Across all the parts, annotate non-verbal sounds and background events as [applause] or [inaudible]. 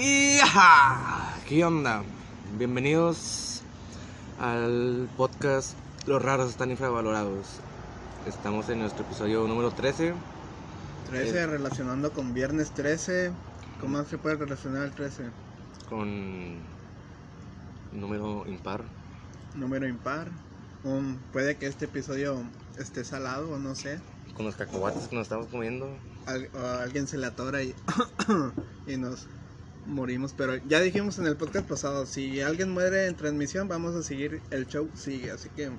Ajá, ¿qué onda? Bienvenidos al podcast Los raros están infravalorados. Estamos en nuestro episodio número 13. 13 Eh. relacionando con viernes 13. ¿Cómo se puede relacionar el 13? con número impar. Número impar. Um, puede que este episodio esté salado o no sé. Con los cacahuates que nos estamos comiendo. Al- o a alguien se le atora y, [coughs] y nos morimos. Pero ya dijimos en el podcast pasado, si alguien muere en transmisión, vamos a seguir, el show sigue. Así que,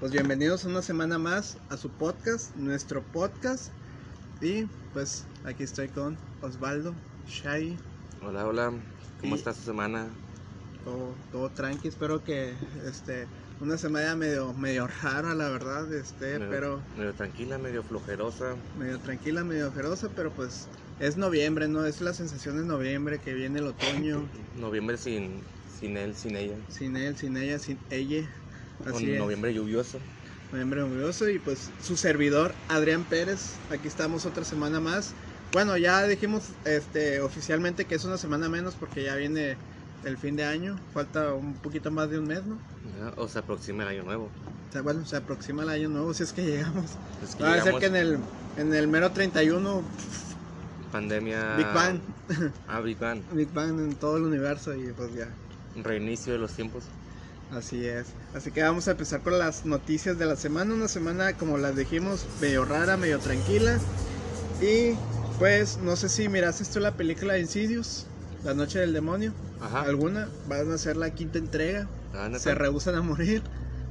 pues bienvenidos una semana más a su podcast, nuestro podcast. Y pues aquí estoy con Osvaldo, Shai, Hola, hola. ¿Cómo está su semana? todo, todo tranqui. Espero que este una semana medio medio rara, la verdad, este, Medio- pero Medio tranquila, medio flojerosa. medio tranquila, medio feroza, pero pues es noviembre, ¿no? Es la sensación de noviembre que viene el otoño, Noviembre sin, sin él, sin ella. sin él, sin ella, sin ella. Así es. noviembre lluvioso. Noviembre lluvioso y pues su servidor Adrián Pérez, aquí estamos otra semana más. Bueno, ya dijimos este oficialmente que es una semana menos porque ya viene el fin de año, falta un poquito más de un mes, ¿no? O se aproxima el año nuevo. O sea, bueno, se aproxima el año nuevo si es que llegamos. Es que Va a ser que en el, en el mero 31, Pandemia. Big Bang, [laughs] Ah, Big Bang. Big Bang en todo el universo y pues ya, Reinicio de los tiempos. así es. Así que vamos a empezar con las noticias de la semana. Una semana, como las dijimos, medio rara, medio tranquila. Y pues, no sé si miraste esto la película de Insidious, La Noche del Demonio. Ajá. Alguna, van a ser la quinta entrega. Ah, se rehusan a morir.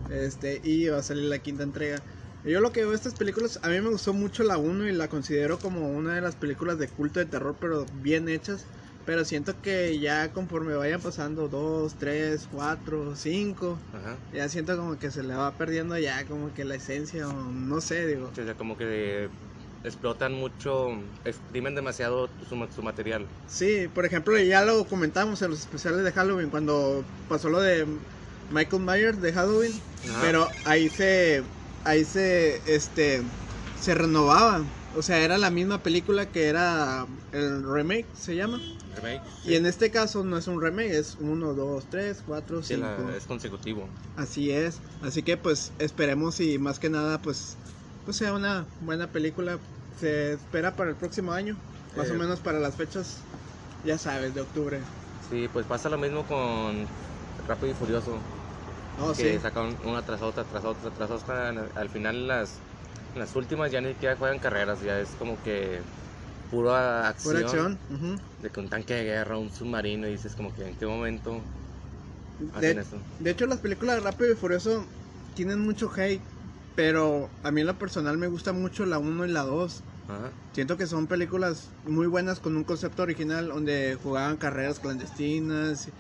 Este, y va a salir la quinta entrega. Yo lo que veo de estas películas, a mí me gustó mucho la 1 y la considero como una de las películas de culto de terror, pero bien hechas. Pero siento que ya conforme vayan pasando 2, 3, 4, 5, Ajá. ya siento como que se le va perdiendo ya como que la esencia, o no sé, digo. O sea, como que explotan mucho, exprimen demasiado su, su material. Sí, por ejemplo, ya lo comentamos en los especiales de Halloween, cuando pasó lo de Michael Myers de Halloween. Ajá. Pero ahí se, ahí se, este, se renovaba. O sea, era la misma película que era el remake, se llama. Remake. Y en este caso no es un remake, es 1, 2, 3, 4, Sí, 5. la- es consecutivo. Así es. Así que pues esperemos y más que nada pues, pues sea una buena película. Se espera para el próximo año, más Eh. o menos para las fechas, ya sabes, de octubre. Sí, pues pasa lo mismo con Rápido y Furioso. Oh, que sí. sacan una tras otra, tras otra, tras otra. Al final las, las últimas ya ni siquiera juegan carreras, ya es como que pura acción. Pura acción. ujú. De que un tanque de guerra, un submarino, y dices como que en qué momento De, hacen eso. de hecho, las películas de Rápido y Furioso tienen mucho hate, pero a mí en lo personal me gusta mucho la 1 y la 2. Ajá. Siento que son películas muy buenas con un concepto original donde jugaban carreras clandestinas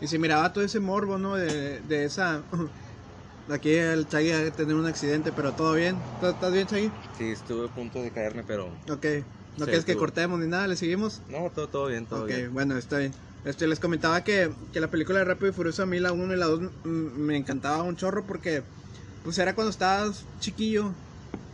y, se miraba todo ese morbo, ¿no? De, de esa... [laughs] Aquí el Chagui va a tener un accidente, pero todo bien. ¿Todo- ¿Estás bien, Chagui? Sí, estuve a punto de caerme, pero... Ok. No Sí, quieres que cortemos ni nada, ¿le seguimos? No, todo, todo bien, todo ok, bien. bueno, está bien. Este, les comentaba que, que la película de Rápido y Furioso a mí la 1 y la 2 mm, me encantaba un chorro porque pues era cuando estabas chiquillo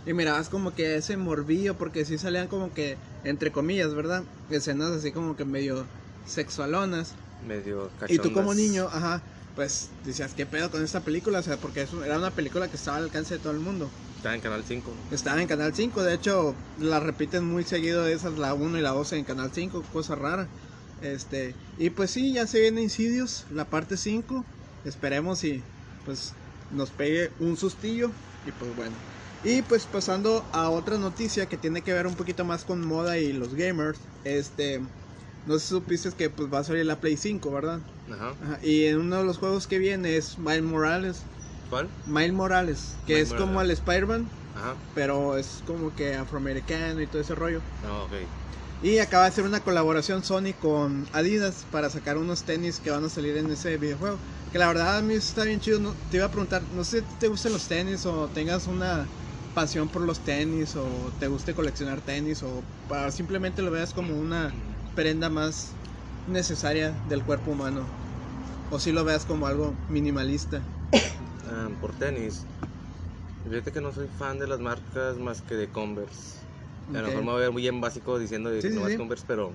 y mirabas como que ese morbillo porque sí salían como que entre comillas, ¿verdad? Escenas así como que medio sexualonas Medio y tú como cachondas. niño, ajá, pues decías, ¿qué pedo con esta película? O sea, porque es un- era una película que estaba al alcance de todo el mundo. Estaba en Canal 5. Estaba en Canal 5, de hecho la repiten muy seguido esas, la 1 y la 2 en Canal 5, cosa rara. Este, y pues sí, ya se viene Insidious, la parte 5. Esperemos y pues nos pegue un sustillo y pues bueno. Y pues pasando a otra noticia que tiene que ver un poquito más con moda y los gamers, este no supiste que pues va a salir la Play 5, ¿verdad? Ajá. Ajá, y en uno de los juegos que viene es Miles Morales, ¿Cuál? Miles Morales, que Miles es como el. Spider-Man, Ajá. pero es como que afroamericano y todo ese rollo. Ok. Y acaba de hacer una colaboración Sony con Adidas para sacar unos tenis que van a salir en ese videojuego. Que la verdad a mí está bien chido. No- te iba a preguntar, no sé si te gustan los tenis o tengas una pasión por los tenis o te guste coleccionar tenis o para simplemente lo veas como una prenda más necesaria del cuerpo humano. O si lo veas como algo minimalista. Ah, por tenis. Fíjate que no soy fan de las marcas más que de Converse. A lo mejor me voy a ver muy en básico diciendo Sí, que sí, no sí. Converse, pero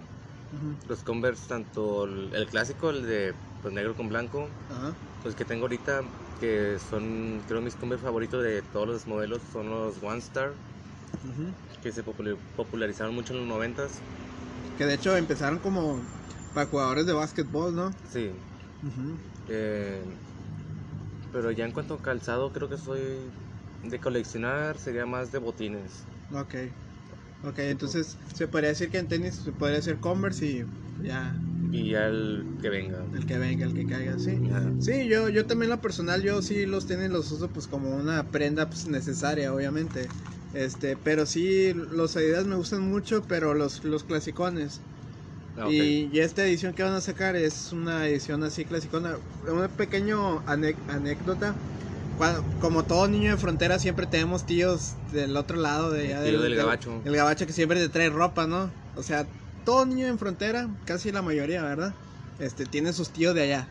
Ujú. Los Converse, tanto el, el clásico, el de pues, negro con blanco, Ajá. los que tengo ahorita, que son, creo, mis Converse favoritos de todos los modelos, son los One Star, Ujú. que se popularizaron mucho en los noventas. Que de hecho empezaron como para jugadores de básquetbol, ¿no? Sí. Eh, pero ya en cuanto a calzado, creo que soy de coleccionar, sería más de botines. Ok. Ok, entonces se podría decir que en tenis se podría decir Converse y ya Y ya el que venga. el que venga, el que caiga, sí. Ajá. Sí, yo, yo también lo personal, yo sí los tenis los uso pues como una prenda pues, necesaria, obviamente. Este, pero sí, los Adidas me gustan mucho, pero los, los clasicones. Ah. Y, y esta edición que van a sacar es una edición así clasicona. Un pequeño ane- anécdota. Cuando- como todo niño de frontera siempre tenemos tíos del otro lado de El tío del gabacho. El gabacho que siempre te trae ropa, ¿no? O sea, todo niño en frontera, casi la mayoría, ¿verdad? Este, tiene sus tíos de allá.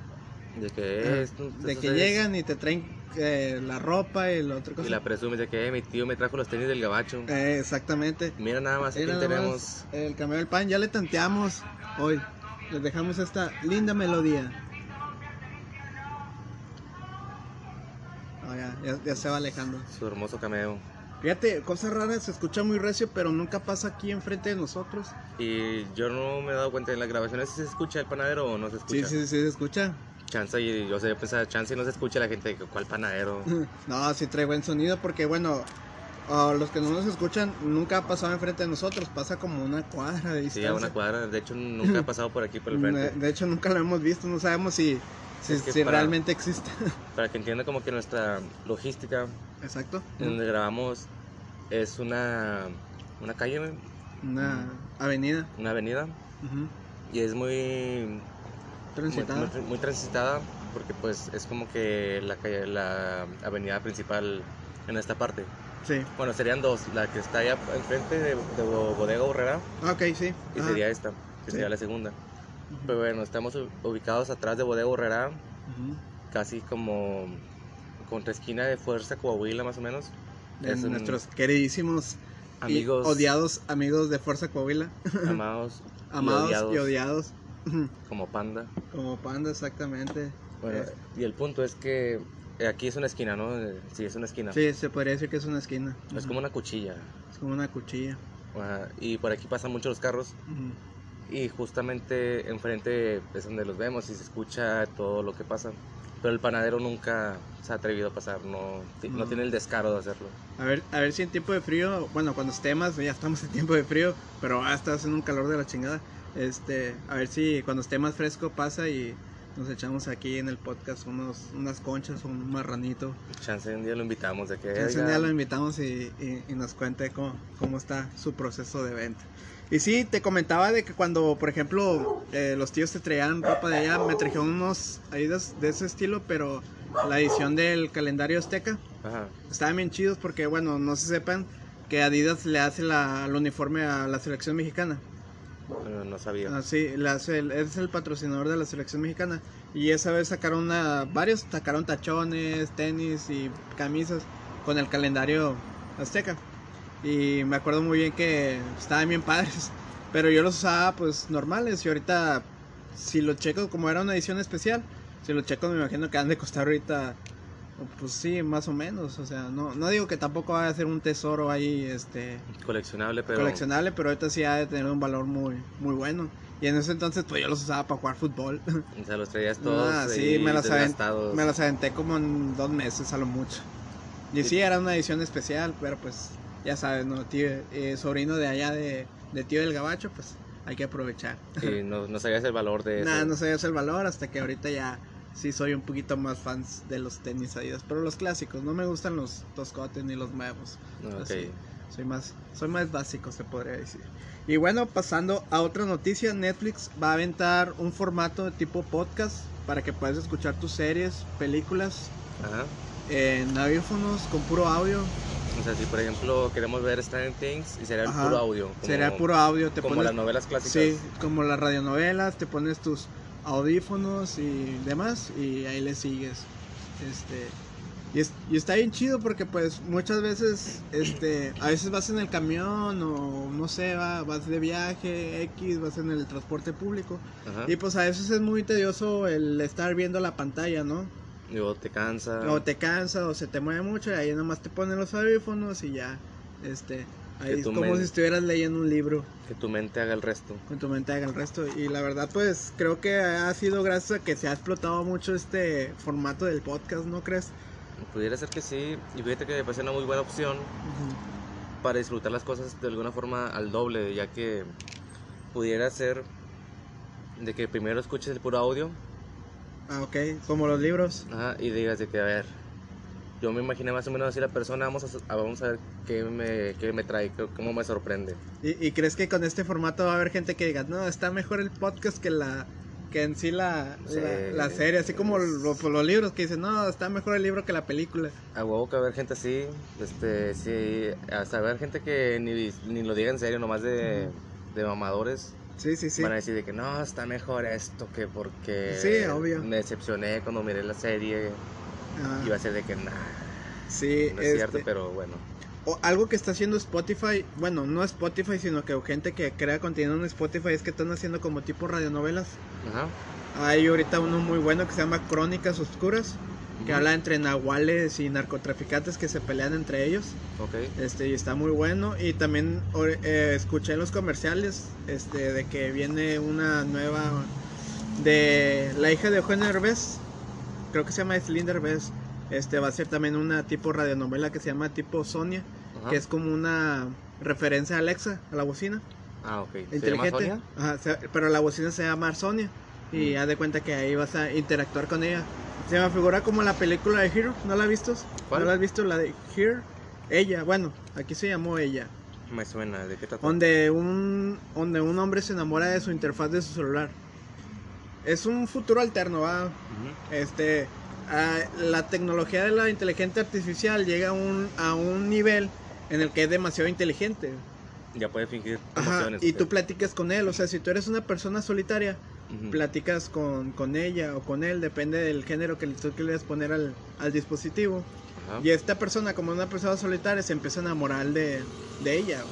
De que, es, de que llegan y te traen eh, la ropa y la otra cosa. Y la presumes de que eh, mi tío me trajo los tenis del gabacho. Eh, exactamente. Mira nada más, aquí tenemos. el cambio del pan. Ya le tanteamos hoy. Les dejamos esta linda melodía. Oh, ya, ya, ya se va alejando. Su hermoso cameo. Fíjate, cosas raras, se escucha muy recio, pero nunca pasa aquí enfrente de nosotros. Y yo no me he dado cuenta en las grabaciones si se escucha el panadero o no se Sí, escucha. sí, sí, se escucha. Chance y yo sé, pensaba, chance y no se escucha la gente, ¿cuál panadero? [laughs] No, sí trae buen sonido porque, bueno, los que no nos escuchan nunca ha pasado enfrente de nosotros, pasa como una cuadra de Sí, distancia. a una cuadra. De hecho, nunca ha [laughs] pasado por aquí por el frente. de hecho, nunca lo hemos visto, no sabemos si, si, Es que si para- realmente existe. [laughs] Para que entienda como que nuestra logística Exacto. donde grabamos es una, una calle, Una avenida. una avenida. Y es muy, Transitada. muy, muy transitada porque pues es como que la calle, la avenida principal en esta parte. Sí. Bueno, serían dos, la que está allá enfrente de, de Bodega Borrera Ah, Ok, sí. y Ajá, sería esta, que Sí. sería la segunda. ujú, Pero bueno, estamos ubicados atrás de Bodega Borrera, ujú. casi como contra esquina de Fuerza Coahuila más o menos. De Es un- nuestros queridísimos Amigos, y odiados amigos de Fuerza Coahuila. amados, [laughs] Amados odiados. y odiados. [clears throat] Como panda. Como panda, exactamente. Bueno, Eh. y el punto es que aquí es una esquina, ¿no? Eh, Sí, es una esquina. Sí, se podría decir que es una esquina. Es como una cuchilla. Es como una cuchilla. Ajá, Y por aquí pasan muchos los carros. Ujú. Y justamente enfrente es donde los vemos y se escucha todo lo que pasa. Pero el panadero nunca se ha atrevido a pasar, no, no No. tiene el descaro de hacerlo. A ver, a ver si en tiempo de frío, bueno, cuando esté más, ya estamos en tiempo de frío, pero está haciendo un calor de la chingada. Este, a ver si cuando esté más fresco pasa y nos echamos aquí en el podcast unos, unas conchas o un marranito. Chance un día lo invitamos de que... Entonces un "Oiga, día lo invitamos y, y- y nos cuente cómo, cómo está su proceso de venta. Y sí, te comentaba de que cuando, por ejemplo, eh, los tíos te traían ropa de allá, me trajeron unos Adidas de ese estilo, pero la edición del calendario azteca. Ajá, Estaban bien chidos porque, bueno, no se sepan que Adidas le hace la, el uniforme a la selección mexicana. No, sabía. Ah, sí, el- es el patrocinador de la selección mexicana. Y esa vez sacaron varios, sacaron tachones, tenis y camisas con el calendario azteca. Y me acuerdo muy bien que estaban bien padres. [laughs] Pero yo los usaba pues normales y ahorita si lo checo como era una edición especial, si lo checo me imagino que han de costar ahorita pues sí, más o menos, o sea, no no digo que tampoco va a ser un tesoro ahí este Coleccionable, pero... coleccionable, pero ahorita sí ha de tener un valor muy muy bueno. Y en ese entonces pues yo los usaba para jugar fútbol. [laughs] O sea, los traías todos Ah, sí, me las, aven- desgastados. me las aventé como en dos meses a lo mucho. Y sí, era una edición especial, pero pues ya sabes, ¿no? Tío, eh, sobrino de allá de, de tío del gabacho, pues hay que aprovechar. Y no, no sabías el valor de [laughs] eso. Nada, no sabía el valor hasta que ahorita ya sí soy un poquito más fans de los tenis Adidas, pero los clásicos, no me gustan los toscotes ni los nuevos. Ok. Así, soy más soy más básico, se podría decir. Y bueno, pasando a otra noticia, Netflix va a aventar un formato de tipo podcast para que puedas escuchar tus series, películas Ajá. en audífonos con puro audio. O sea, si por ejemplo queremos ver Stranger Things y sería el puro audio. como- Será puro audio, te como pones las novelas clásicas. Sí, como las radionovelas, te pones tus audífonos y demás y ahí le sigues. Este Y, es- y está bien chido porque pues muchas veces, este, a veces vas en el camión o no sé, va- vas de viaje, X, vas en el transporte público. Ajá. Y pues a veces es muy tedioso el estar viendo la pantalla, ¿no? Y luego te cansa. O te cansa o se te mueve mucho y ahí nomás te ponen los audífonos y ya, este, ahí Que es como si estuvieras leyendo un libro. Que tu mente haga el resto. con tu mente haga el resto. Y la verdad, pues creo que ha sido gracias a que se ha explotado mucho este formato del podcast, ¿no crees? Pudiera ser que sí. Y fíjate que me parece una muy buena opción para disfrutar las cosas de alguna forma al doble, ya que pudiera ser de que primero escuches el puro audio Ah, ok, como los libros. ajá, y digas de que, a ver, yo me imaginé más o menos así la persona, vamos a, a- vamos a ver qué me, qué me trae, qué- cómo me sorprende. ¿Y, y crees que con este formato va a haber gente que diga, no, está mejor el podcast que la que en sí la, Sí. la, la serie, así como lo- pues, los libros que dicen, no, está mejor el libro que la película. A huevo que va a haber gente así, este, sí, hasta haber gente que ni, ni lo diga en serio, nomás de, de mamadores. Sí, sí, sí. Van a decir de que no, está mejor esto que porque Sí, obvio. me decepcioné cuando miré la serie. Ah, Y va a ser de que nah, sí, no es cierto, este, pero bueno. o algo que está haciendo Spotify, bueno, no Spotify, sino que gente que crea contenido en Spotify es que están haciendo como tipo radionovelas. Ajá. Hay ahorita uno muy bueno que se llama Crónicas Oscuras, que habla entre nahuales y narcotraficantes que se pelean entre ellos. Ok. Este, y está muy bueno. Y también eh, escuché en los comerciales este, de que viene una nueva de la hija de Eugenio Derbez. Creo que se llama Aislinn Derbez. Este va a ser también una tipo radionovela que se llama tipo Sonia, Ajá. que es como una referencia a Alexa, a la bocina. Ah, ok. ¿Se llama inteligente. Sonia? Ajá, se- pero la bocina se llama Sonia. Y Mm. haz de cuenta que ahí vas a interactuar con ella. Se me figura como la película de Hero. ¿No la has visto? ¿Cuál? ¿No la has visto? La de Here. Ella, bueno, aquí se llamó ella. Me suena, ¿de qué trata? Donde un, donde un hombre se enamora de su interfaz de su celular. Es un futuro alterno, ¿va? Este, la tecnología de la inteligencia artificial llega a un, a un nivel en el que es demasiado inteligente. Ya puede fingir Ajá, y tú platicas con él, o sea, si tú eres una persona solitaria, platicas con, con ella o con él, depende del género que tú quieras poner al, al dispositivo. Y esta persona, como una persona solitaria, se empieza a enamorar de, de ella.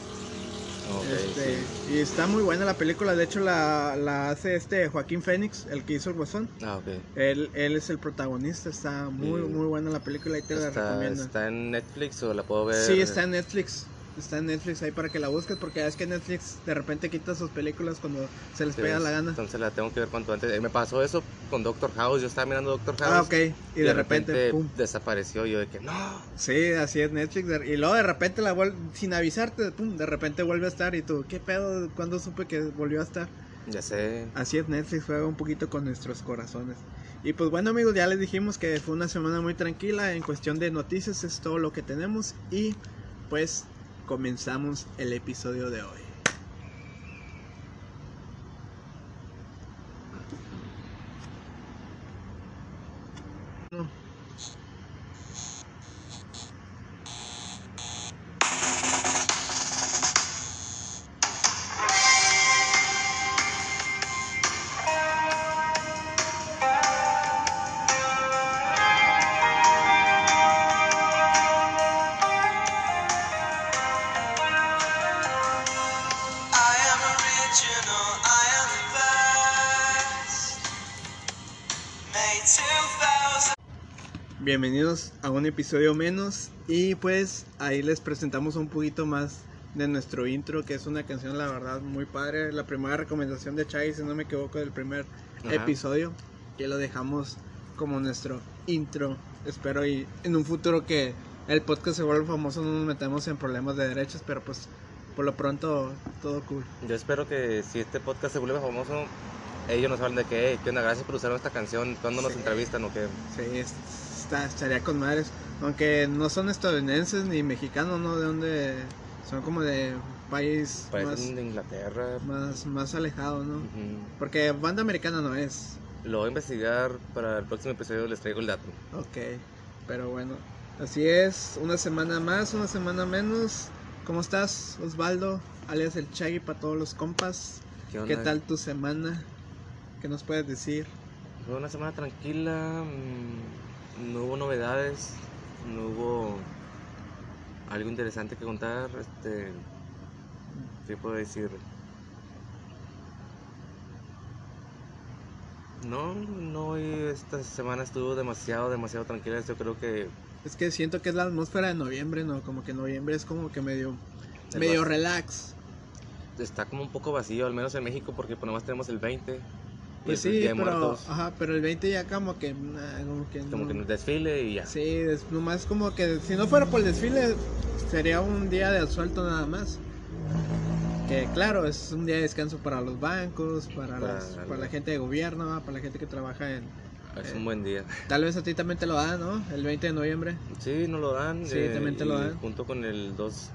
Este, sí. Y está muy buena la película, de hecho la, la hace este Joaquín Phoenix, el que hizo el Guasón. Ah. Él, él es el protagonista, está muy, Sí. muy buena la película y te la ¿Está, recomiendo. ¿Está en Netflix o la puedo ver? Sí, está en Netflix. Está en Netflix ahí para que la busques porque es que Netflix de repente quita sus películas cuando se les Sí, pega la gana. Entonces la tengo que ver cuanto antes. Eh, Me pasó eso con Doctor House. Yo estaba mirando Doctor House. Ah, ok. Y, de, repente, pum. desapareció. Yo de que no. Sí, así es Netflix. Y luego de repente la vuelve, sin avisarte, pum, de repente vuelve a estar. Y tú, ¿qué pedo? ¿Cuándo supe que volvió a estar? Ya sé. Así es, Netflix juega un poquito con nuestros corazones. Y pues bueno amigos, ya les dijimos que fue una semana muy tranquila en cuestión de noticias, es todo lo que tenemos. Y pues comenzamos el episodio de hoy. Bienvenidos a un episodio menos y pues ahí les presentamos un poquito más de nuestro intro que es una canción la verdad muy padre, la primera recomendación de Chai si no me equivoco del primer Ajá. episodio que lo dejamos como nuestro intro, espero y en un futuro que el podcast se vuelva famoso no nos metemos en problemas de derechos pero pues por lo pronto todo cool. Yo espero que si este podcast se vuelve famoso, ellos nos hablen de que, "Hey, ¿qué onda? Gracias por usar esta canción. ¿Cuándo nos Sí. entrevistan o qué? Sí, es- está, estaría con madres. Aunque no son estadounidenses ni mexicanos, ¿no? De donde son como de país más, Parecen de Inglaterra. más, más alejado, ¿no? Ujú. Porque banda americana no es. Lo voy a investigar para el próximo episodio. Les traigo el dato. Ok, pero bueno. Así es, una semana más, una semana menos. ¿Cómo estás, Osvaldo? Alias el Chagui para todos los compas. ¿Qué, ¿Qué tal tu semana? ¿Qué nos puedes decir? Fue una semana tranquila. mm, No hubo novedades. no hubo algo interesante que contar. Este, ¿Qué puedo decir? No, no, esta semana estuvo demasiado, demasiado tranquila. Yo creo que Es que siento que es la atmósfera de noviembre, ¿no? Como que noviembre es como que medio, medio relax. está como un poco vacío, al menos en México, porque pues nomás tenemos el 20. Y Pues sí, pero, Muertos, ajá, pero el 20 ya como que, nah, como que como no. que un desfile y ya. Sí, es nomás como que si no fuera por el desfile sería un día de asuelto nada más. Que claro, es un día de descanso para los bancos, para, Para las- la- para la gente de gobierno, para la gente que trabaja en... Es Eh, un buen día. Tal vez a ti también te lo dan, ¿no? El 20 de noviembre, Sí, no lo dan. eh, Sí, también te lo dan. Junto con el 2.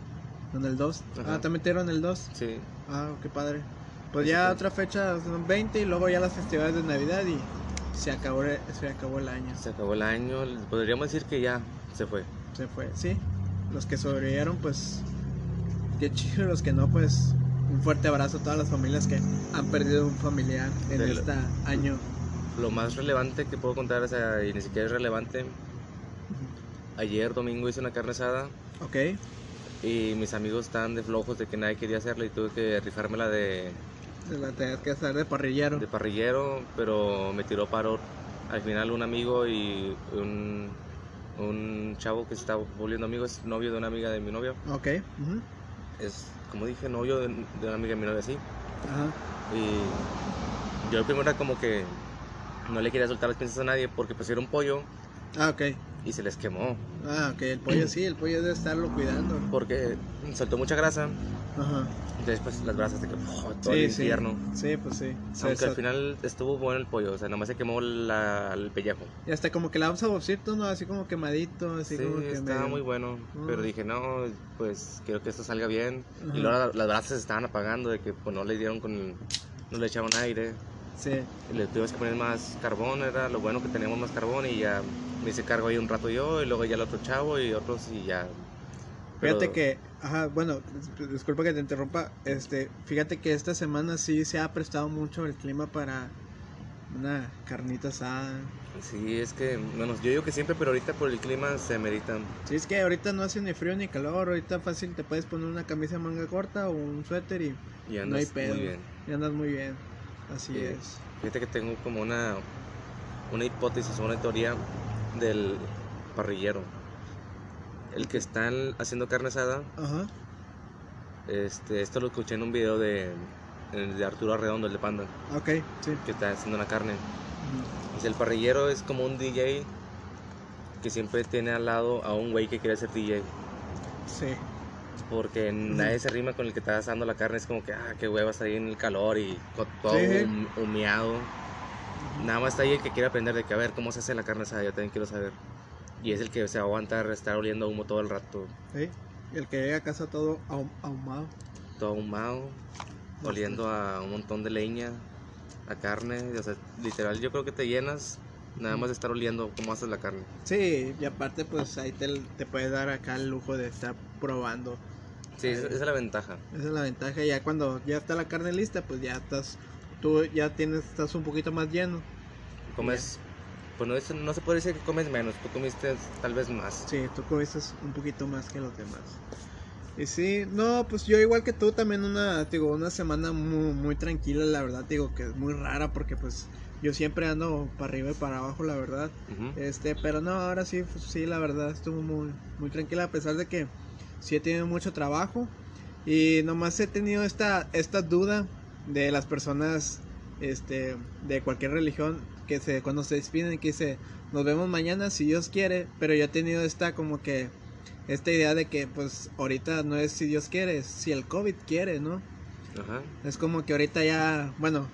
en el 2. Ajá. Ah, también te dieron el 2. Sí. Ah, qué padre. Pues ya otra fecha, son 20 y luego ya las festividades de Navidad y se acabó, el- se acabó el año. Se acabó el año. Podríamos decir que ya se fue. Se fue, sí. Los que sobrevivieron, pues qué chido. Los que no, pues un fuerte abrazo a todas las familias que han perdido un familiar en este año. Lo más relevante que puedo contar, o sea, y ni siquiera es relevante. Ayer domingo hice una carne asada Ok, y mis amigos estaban de flojos de que nadie quería hacerla y tuve que rifármela de, se la tenías que hacer de parrillero. de parrillero, pero me tiró paro al final un amigo y un, un chavo que se estaba volviendo amigo, es novio de una amiga de mi novio. Ok, ujú, Es, como dije, novio de, de una amiga de mi novio, sí. ajá. Y yo primero era como que no le quería soltar las pinzas a nadie porque pusieron pollo Ah, ok. Y se les quemó. Ah, ok, el pollo sí, el pollo debe estarlo cuidando. Porque soltó mucha grasa. Ajá. Entonces, pues las brasas de que oh, todo Sí, el sí. infierno. Sí, pues sí. Se- Aunque al final estuvo bueno el pollo, o sea, nomás se quemó la- el pellejo. Y hasta como que le da un saborcito, ¿no? Así como quemadito, así Sí, como que estaba medio- muy bueno. Mm. Pero dije, no, pues quiero que esto salga bien. Ajá. Y luego la- las brasas se estaban apagando de que pues, no le dieron con. el- no le echaban aire. Sí. Le tuvimos que poner más carbón, era lo bueno que teníamos más carbón. Y ya me hice cargo ahí un rato yo, y luego ya el otro chavo y otros, y ya. Pero- Fíjate que, ajá, bueno, dis- disculpa que te interrumpa, este, fíjate que esta semana sí se ha prestado mucho el clima para una carnita asada. Sí, es que, bueno, yo digo que siempre, pero ahorita por el clima se meritan. Sí, es que ahorita no hace ni frío ni calor, ahorita fácil te puedes poner una camisa de manga corta o un suéter y Y no hay andas pedo. muy bien. Y andas muy bien, así Sí. es. Fíjate que tengo como una, una hipótesis o una teoría del parrillero. El que están haciendo carne asada, Ajá, este, esto lo escuché en un video de, de Arturo Arredondo, el de Panda, ok, sí. que está haciendo una carne. El parrillero es como un DJ que siempre tiene al lado a un güey que quiere ser DJ. Sí, Porque nadie se rima con el que está asando la carne. Es como que, ah, qué huevas ahí en el calor y todo Sí. humeado. Nada más está ahí el que quiere aprender de que, a ver, cómo se hace la carne asada. Yo también quiero saber. Y es el que se va a aguantar estar oliendo humo todo el rato. sí. El que llega a casa todo ahum- ahumado. Todo ahumado. Oliendo a un montón de leña, a carne. O sea, literal, yo creo que te llenas nada más de estar oliendo cómo haces la carne. Sí, y aparte pues ahí te, te puedes dar acá el lujo de estar probando. Sí, esa, esa es la ventaja. Esa es la ventaja, ya cuando ya está la carne lista, pues ya estás, tú ya tienes, estás un poquito más lleno. Comes, pues no, es- no se puede decir que comes menos. Tú comiste tal vez más. Sí, tú comiste un poquito más que los demás. Y sí, no, pues yo igual que tú también una, digo, una semana muy, muy tranquila, la verdad, digo que es muy rara porque pues yo siempre ando para arriba y para abajo, la verdad. Ujú. Este, pero no, ahora sí, pues, sí, la verdad estuvo muy, muy tranquila a pesar de que sí he tenido mucho trabajo y nomás he tenido esta, esta duda de las personas, este, de cualquier religión que se, cuando se despiden que dice, nos vemos mañana si Dios quiere, pero yo he tenido esta como que, esta idea de que pues ahorita no es si Dios quiere, es si el COVID quiere, ¿no? Ajá. Es como que ahorita ya, bueno,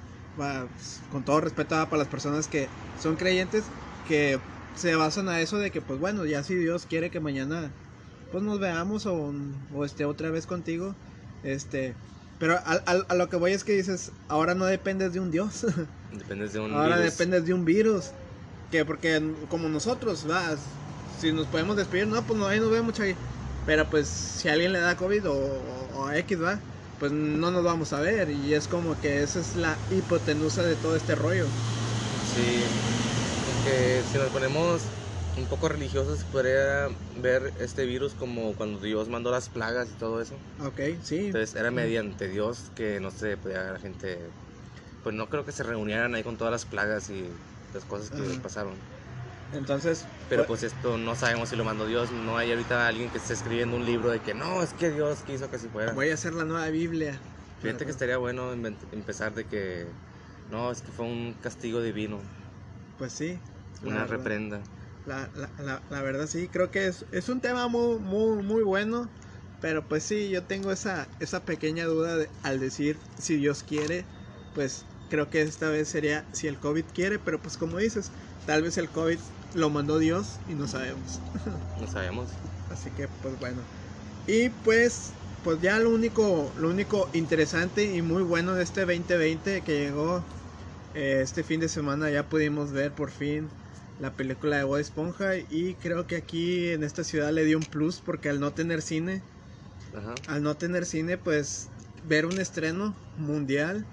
con todo respeto para las personas que son creyentes, que se basan a eso de que, pues bueno, ya si Dios quiere que mañana, pues nos veamos o, o esté otra vez contigo, este, pero a, a- a lo que voy es que dices, ahora no dependes de un Dios, [laughs] Dependes de un ahora virus. dependes de un virus, que porque como nosotros, va, si nos podemos despedir, no, pues no, ahí nos vemos, Chagui. pero pues si a alguien le da COVID o, o- o X, va, pues no nos vamos a ver y es como que esa es la hipotenusa de todo este rollo. Sí, que si nos ponemos un poco religioso se podría ver este virus como cuando Dios mandó las plagas y todo eso. Ok, sí. Entonces era mediante Dios que no se podía la gente, pues no creo que se reunieran ahí con todas las plagas y las cosas que pasaron. Entonces, Pero pues, esto no sabemos si lo mandó Dios, no hay ahorita alguien que esté escribiendo un libro de que no, es que Dios quiso que así fuera. voy a hacer la nueva Biblia. Fíjate que estaría bueno empezar de que no, es que fue un castigo divino, Pues sí. una reprenda. La, la, la, la verdad sí, creo que es, es un tema muy, muy, muy bueno, pero pues sí, yo tengo esa, esa pequeña duda de- al decir si Dios quiere, pues creo que esta vez sería si el COVID quiere, pero pues como dices, tal vez el COVID lo mandó Dios y no sabemos. No sabemos. Así que pues bueno. Y pues pues ya lo único lo único interesante y muy bueno de este 2020 que llegó eh, este fin de semana ya pudimos ver por fin la película de Bob Esponja y creo que aquí en esta ciudad le dio un plus porque al no tener cine, Ajá. al no tener cine pues ver un estreno mundial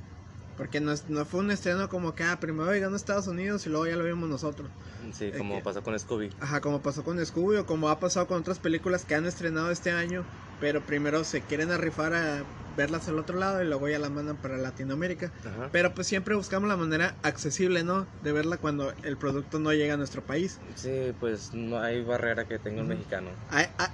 porque no, no fue un estreno como que ah, primero llegando a Estados Unidos y luego ya lo vimos nosotros. Sí, Es como que- pasó con Scooby. Ajá, como pasó con Scooby o como ha pasado con otras películas que han estrenado este año, pero primero se quieren arrifar a verlas al otro lado y luego ya las mandan para Latinoamérica. Ajá. Pero pues siempre buscamos la manera accesible, ¿no? De verla cuando el producto no llega a nuestro país. Sí, pues no hay barrera que tenga un mexicano.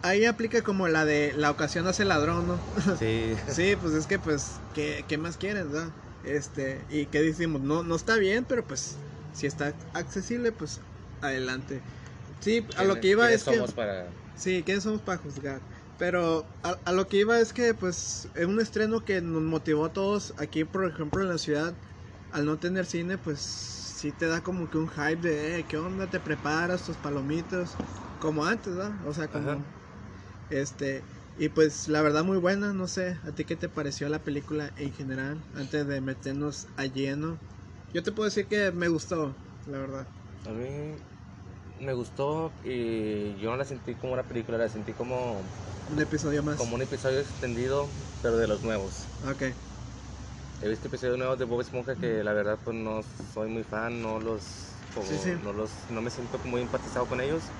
Ahí, aplica como la de la ocasión hace ladrón, ¿no? [laughs] Sí, Sí, pues es que pues, ¿qué, qué más quieren, verdad? Este, y qué decimos, no, no está bien, pero pues, si está accesible, pues, adelante. Sí, a lo que iba ¿Quiénes es que... somos para Sí, ¿quiénes somos para juzgar? Pero a, a lo que iba es que, pues, es un estreno que nos motivó a todos aquí, por ejemplo, en la ciudad, al no tener cine, pues, sí te da como que un hype de, eh, ¿qué onda? Te preparas tus palomitas, como antes, ¿verdad? O sea, como, Ajá. este, y pues, la verdad, muy buena, no sé, ¿a ti qué te pareció la película en general? Antes de meternos a lleno. Yo te puedo decir que me gustó, la verdad. A mí me gustó y yo no la sentí como una película, la sentí como, Un episodio más. como un episodio extendido, pero de los nuevos. Ok. He visto episodios nuevos de Bob Esponja que la verdad pues no soy muy fan, no los, como- Sí, sí. no los, no me siento muy empatizado con ellos,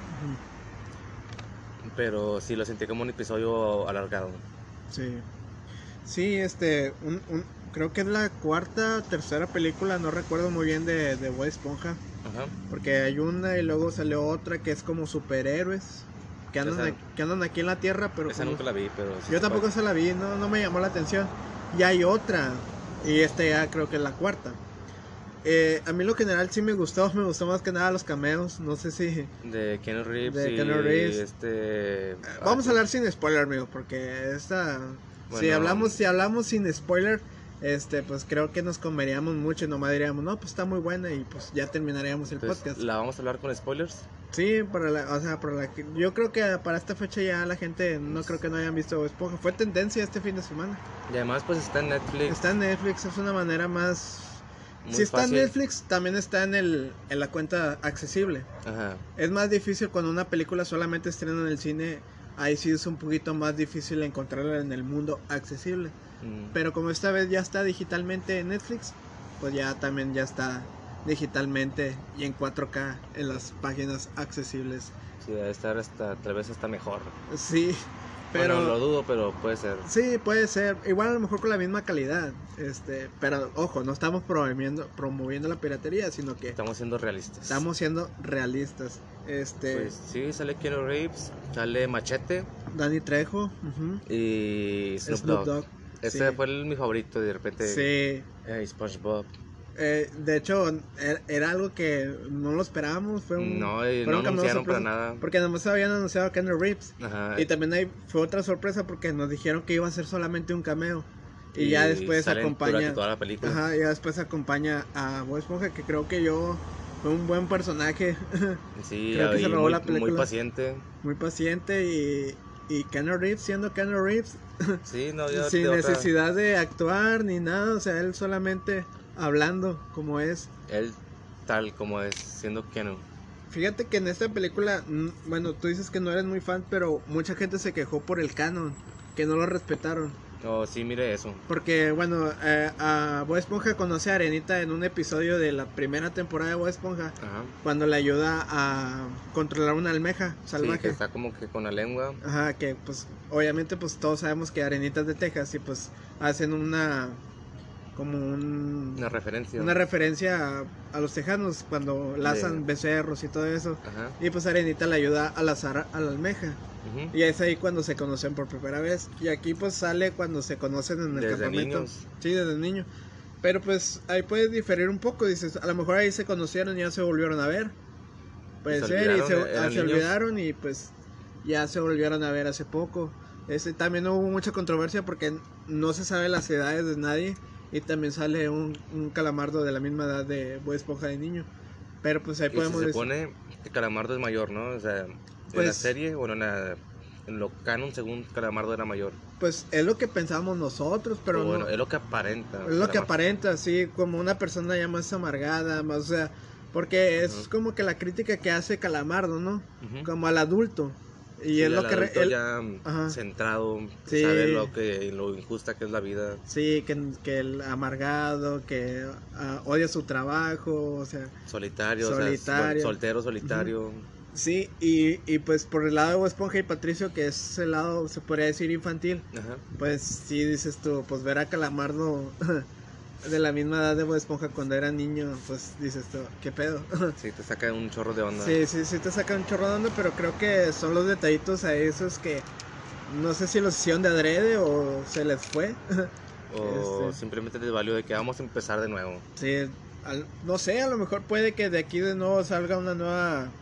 pero sí lo sentí como un episodio alargado. Sí. Sí, este, un, un- creo que es la cuarta, tercera película, no recuerdo muy bien de, de Bob Esponja, Ajá. porque hay una y luego salió otra que es como superhéroes, que andan, aquí, que andan aquí en la Tierra, pero Esa como- nunca la vi, pero sí yo tampoco se la vi, no, no me llamó la atención. Y hay otra, y esta ya creo que es la cuarta. Eh, a mí lo general sí me gustó, me gustó más que nada los cameos, no sé si... [laughs] De Keanu Reeves De y Keanu Reeves. este... Vamos a hablar sin spoiler, amigo, porque esta si Bueno. hablamos si hablamos sin spoiler, este pues creo que nos comeríamos mucho y nomás diríamos, "No, pues está muy buena" y pues ya terminaríamos el entonces, podcast. ¿La vamos a hablar con spoilers? Sí, para la, o sea, para la yo creo que para esta fecha ya la gente no creo que no hayan visto Esponja. Fue tendencia este fin de semana. Y además pues está en Netflix. Está en Netflix, es una manera más muy Si está en Netflix, también está en el en la cuenta accesible. Ajá. Es más difícil cuando una película solamente estrena en el cine, ahí sí es un poquito más difícil encontrarla en el mundo accesible. Mm. Pero como esta vez ya está digitalmente en Netflix, pues ya también ya está digitalmente y en 4K en las páginas accesibles. Sí, debe estar hasta, tal vez hasta mejor. Sí, pero Bueno, lo dudo, pero puede ser. sí puede ser, igual a lo mejor con la misma calidad, este, pero ojo, no estamos promoviendo promoviendo la piratería, sino que Estamos siendo realistas. estamos siendo realistas. Este, Pues sí, sale Keanu Reeves, sale Machete Danny Trejo, y Snoop, Snoop Dogg. Dogg, Ese sí. fue el- mi favorito, de repente. Sí, eh, SpongeBob. eh, de hecho era, era algo que no lo esperábamos, fue un No, y fueron no cameos anunciaron para nada. Porque nada más habían anunciado a Keanu Reeves. Ajá. Y también ahí fue otra sorpresa porque nos dijeron que iba a ser solamente un cameo. Y, ya después acompaña. toda la película. Ajá, ya después acompaña a Bob Esponja, que creo que yo fue un buen personaje, Sí, [laughs] Creo que se y robó muy, la película. muy paciente. muy paciente y, y Keanu Reeves siendo Keanu Reeves, [laughs] Sí, no, yo sin otra- necesidad de actuar ni nada, o sea, él solamente hablando como es. Él tal como es, siendo Keanu. Fíjate que en esta película, bueno, tú dices que no eres muy fan, pero mucha gente se quejó por el canon, que no lo respetaron. Oh, sí, mire eso. Porque, bueno, eh, a Bob Esponja conoce a Arenita en un episodio de la primera temporada de Bob Esponja, Ajá. cuando le ayuda a controlar una almeja Sí, salvaje. que está como que con la lengua. Ajá, que pues obviamente pues todos sabemos que Arenitas de Texas y pues hacen una como un, Una referencia. una referencia a, a los tejanos cuando lazan De- becerros y todo eso. Ajá. Y pues Arenita le ayuda a lazar a la almeja. Y es ahí cuando se conocen por primera vez. Y aquí pues sale cuando se conocen en el Desde campamento. niños. Sí, desde niño. Pero pues ahí puede diferir un poco. Dices, a lo mejor ahí se conocieron y ya se volvieron a ver. Puede Se ser, y se, olvidaron, eran ah, se olvidaron y pues ya se volvieron a ver hace poco. Ese, también hubo mucha controversia porque no se sabe las edades de nadie. Y también sale un, un calamardo de la misma edad de Bob Esponja de niño. Pero pues ahí Y podemos se decir- supone que Calamardo es mayor, ¿no? O sea, en la Pues- serie, bueno, en, la, en lo canon, según Calamardo era mayor. Pues es lo que pensamos nosotros, pero bueno, no- es lo que aparenta. Es lo que Calamardo. aparenta, sí, como una persona ya más amargada, más, o sea, porque es Ujú. como que la crítica que hace Calamardo, ¿no? Ujú. Como al adulto. Y Sí, es lo que... re- él- ya Ajá. centrado, Sí. sabe lo, que, lo injusta que es la vida. Sí, que, que el amargado, que ah, odia su trabajo, o sea, Solitario, o sea, Solitario. sol- soltero, solitario. sí, y, y pues por el lado de Esponja y Patricio, que es el lado, se podría decir, infantil, Ajá. pues sí dices tú, pues ver a Calamardo [laughs] de la misma edad de Bob Esponja cuando era niño, pues dices tú, ¿qué pedo? [laughs] Sí, te saca un chorro de onda. Sí, sí, sí te saca un chorro de onda, pero creo que son los detallitos a esos que no sé si los hicieron de adrede o se les fue. [laughs] O Este. simplemente les valió de que vamos a empezar de nuevo. sí, al- no sé, a lo mejor puede que de aquí de nuevo salga una nueva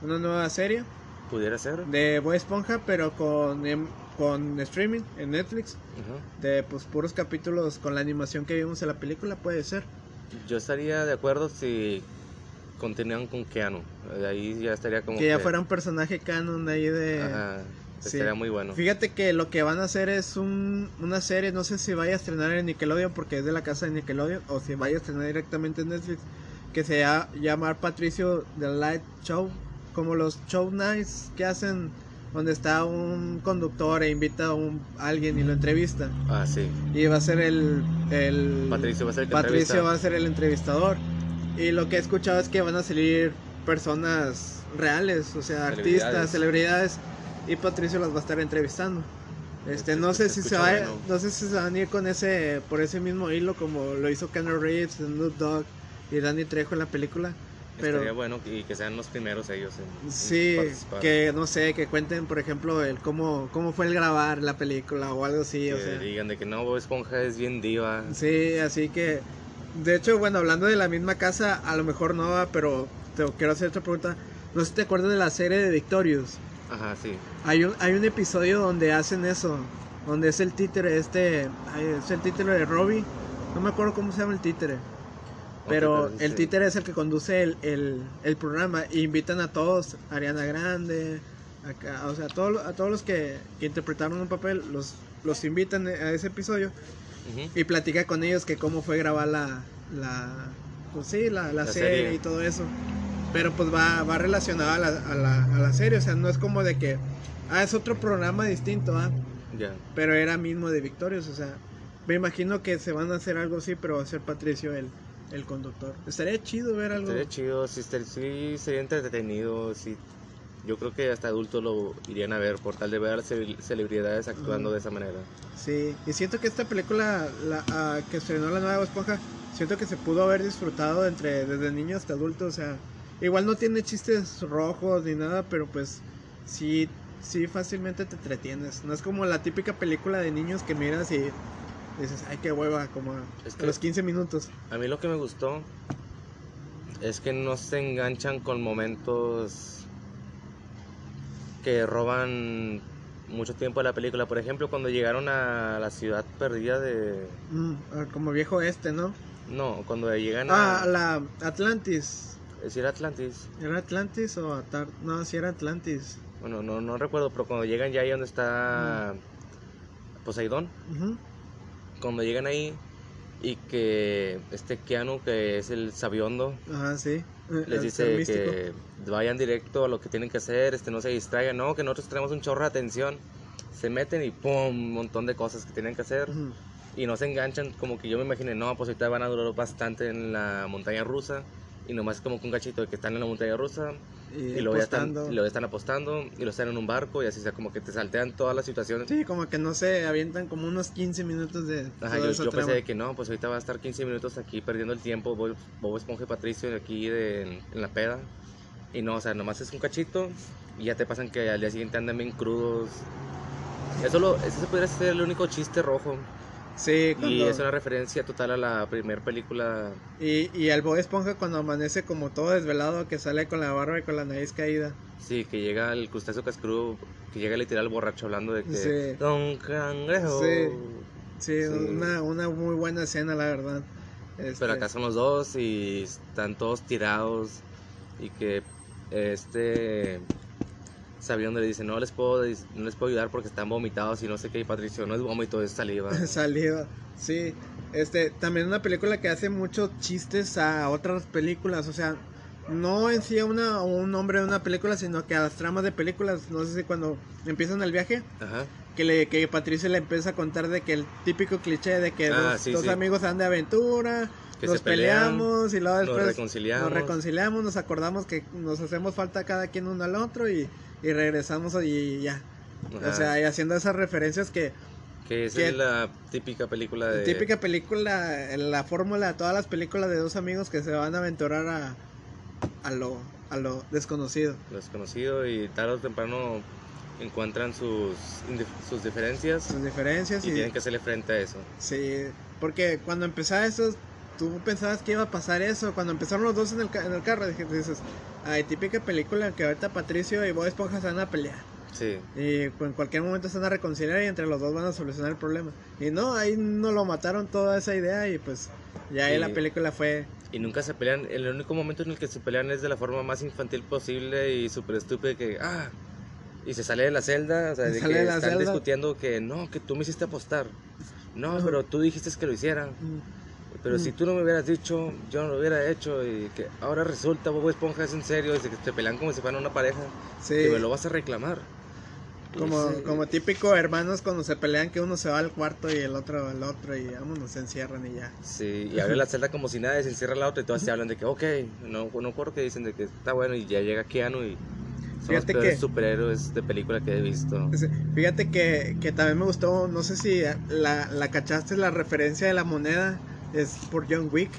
una nueva serie ¿Pudiera ser? de Boy Esponja, pero con em- con streaming en Netflix, de pues puros capítulos con la animación que vimos en la película, puede ser. Yo estaría de acuerdo si continúan con Keanu. De ahí ya estaría como que ya fuera un personaje canon ahí de Ajá. sí. Estaría muy bueno. Fíjate que lo que van a hacer es un, una serie, no sé si vaya a estrenar en Nickelodeon porque es de la casa de Nickelodeon o si vaya a estrenar directamente en Netflix, que se va a llamar Patricio The Light Show, como los show nights que hacen donde está un conductor e invita a, un, a alguien y lo entrevista. Ah, sí. Y va a ser el... el Patricio va a ser el Patricio va a ser el entrevistador. Y lo que he escuchado es que van a salir personas reales, o sea, Celebridades. artistas, celebridades, y Patricio las va a estar entrevistando. Este, Se- no sé si se va, bueno. no sé si se van a ir con ese, por ese mismo hilo como lo hizo Keanu Reeves, Snoop Dogg y Danny Trejo en la película. Pero Estaría bueno y que sean los primeros ellos en, en sí, participar. que no sé, que cuenten, por ejemplo, el cómo, cómo fue el grabar la película o algo así, Que o sea. digan de que no, Bob Esponja es bien diva. Sí, así que, de hecho, bueno, hablando de la misma casa, a lo mejor no va, pero te quiero hacer otra pregunta. No sé si te acuerdas de la serie de Victorious. Ajá, sí. Hay un, hay un episodio donde hacen eso, donde es el títere este, es el títere de Robbie. No me acuerdo cómo se llama el títere. Pero el sí. títere es el que conduce el, el, el programa y invitan a todos, Ariana Grande, acá, o sea, a todos, a todos los que, que interpretaron un papel, los, los invitan a ese episodio y platica con ellos que cómo fue grabar la, la pues sí, la, la La serie, serie. y todo eso. Pero pues va, va relacionado a la, a, la, a la serie, o sea, no es como de que, ah, es otro programa distinto, ah, pero era mismo de Victorious, o sea, me imagino que se van a hacer algo así, pero va a ser Patricio el, el conductor. Estaría chido ver algo. Estaría chido, sí, estaría- sí sería entretenido, sí. Yo creo que hasta adultos lo irían a ver por tal de ver celebridades actuando Ujú. de esa manera. Sí, y siento que esta película la, ah, que estrenó la nueva Esponja, siento que se pudo haber disfrutado entre desde niño hasta adulto, o sea, igual no tiene chistes rojos ni nada, pero pues sí, sí fácilmente te entretienes. No es como la típica película de niños que miras y dices, ay, qué hueva, como a, Es a los 15 minutos. A mí lo que me gustó es que no se enganchan con momentos que roban mucho tiempo de la película. Por ejemplo, cuando llegaron a la ciudad perdida de... Mm, como viejo este, ¿no? No, cuando llegan a... Ah, la Atlantis. Es decir, Atlantis. ¿Era Atlantis o Atar? No, sí era Atlantis. Bueno, no, no recuerdo, pero cuando llegan ya ahí donde está Poseidón, Ujú. Cuando llegan ahí y que este Keanu, que es el sabiondo, Ajá, sí. Les dice que vayan directo a lo que tienen que hacer, este no se distraigan, no, que nosotros tenemos un chorro de atención. se meten y pum, un montón de cosas que tienen que hacer. Ujú. Y no se enganchan, como que yo me imaginé, no, pues ahorita van a durar bastante en la montaña rusa. Y nomás como que un cachito de que están en la montaña rusa. Y, Y, luego ya están, apostando. y luego están apostando. Y luego están en un barco. Y así, sea, como que te saltean todas las situaciones. Sí, como que no se avientan como unos 15 minutos de Ajá, yo, yo pensé de que no, pues ahorita va a estar 15 minutos aquí perdiendo el tiempo, Bob, Bob Esponja y Patricio aquí de- en, en la peda. Y no, o sea, nomás es un cachito y ya te pasan que al día siguiente andan bien crudos. Eso, lo, ese podría ser el único chiste rojo. Sí, Y es una referencia total a la primera película. Y, y el Bob Esponja cuando amanece como todo desvelado, que sale con la barba y con la nariz caída. Sí, que llega el crustáceo cascrudo, que llega literal borracho hablando de que... Sí. Don Cangrejo. Sí. Sí, Sí. Una, una muy buena escena, la verdad. Este, Pero acá son los dos y están todos tirados y que este Sabiondo le dice no les puedo no les puedo ayudar porque están vomitados y no sé qué y Patricio no es vómito es saliva [laughs] saliva. Sí, este, también una película que hace muchos chistes a otras películas, o sea, no en sí a una, un nombre de una película, sino que a las tramas de películas, no sé si cuando empiezan el viaje, ajá que le que Patricio le empieza a contar de que el típico cliché de que Ah, dos, sí, dos sí. amigos andan de aventura, Que nos pelean, peleamos y luego nos después reconciliamos. nos reconciliamos, nos acordamos que nos hacemos falta cada quien uno al otro y, y regresamos y ya. Ajá. O sea, y haciendo esas referencias que que esa que- es la típica película de Típica película, la fórmula de todas las películas de dos amigos que se van a aventurar a, a, lo, a lo desconocido. desconocido y tarde o temprano encuentran sus sus diferencias Sus diferencias y y, tienen que hacerle frente a eso sí, porque cuando empezaba eso, tú pensabas que iba a pasar eso. Cuando empezaron los dos en el, en el carro, dices, ay, típica película que ahorita Patricio y Bob Esponja se van a pelear. sí Y en cualquier momento se van a reconciliar y entre los dos van a solucionar el problema. Y no, ahí no lo mataron toda esa idea y pues ya ahí Sí. la película fue... Y nunca se pelean, el único momento en el que se pelean es de la forma más infantil posible y súper estúpida que, ah, y se sale de la celda, o sea, Se de que de están celda. discutiendo que, no, que tú me hiciste apostar, no, pero tú dijiste que lo hiciera, mm, pero Mm. si tú no me hubieras dicho, yo no lo hubiera hecho, y que ahora resulta, Bobo Esponja es en serio, y que se pelean como si fueran una pareja, Sí. que me lo vas a reclamar. Como, sí, como típico hermanos cuando se pelean que uno se va al cuarto y el otro al otro y vámonos, se encierran y ya. Sí, y abre la celda como si nada, y se encierra la otra y todas se hablan de que, ok, no, no acuerdo que dicen de que está bueno y ya llega Keanu y son Fíjate los que- superhéroes de película que he visto. Fíjate que, que también me gustó, no sé si la, la cachaste, la referencia de la moneda es por John Wick.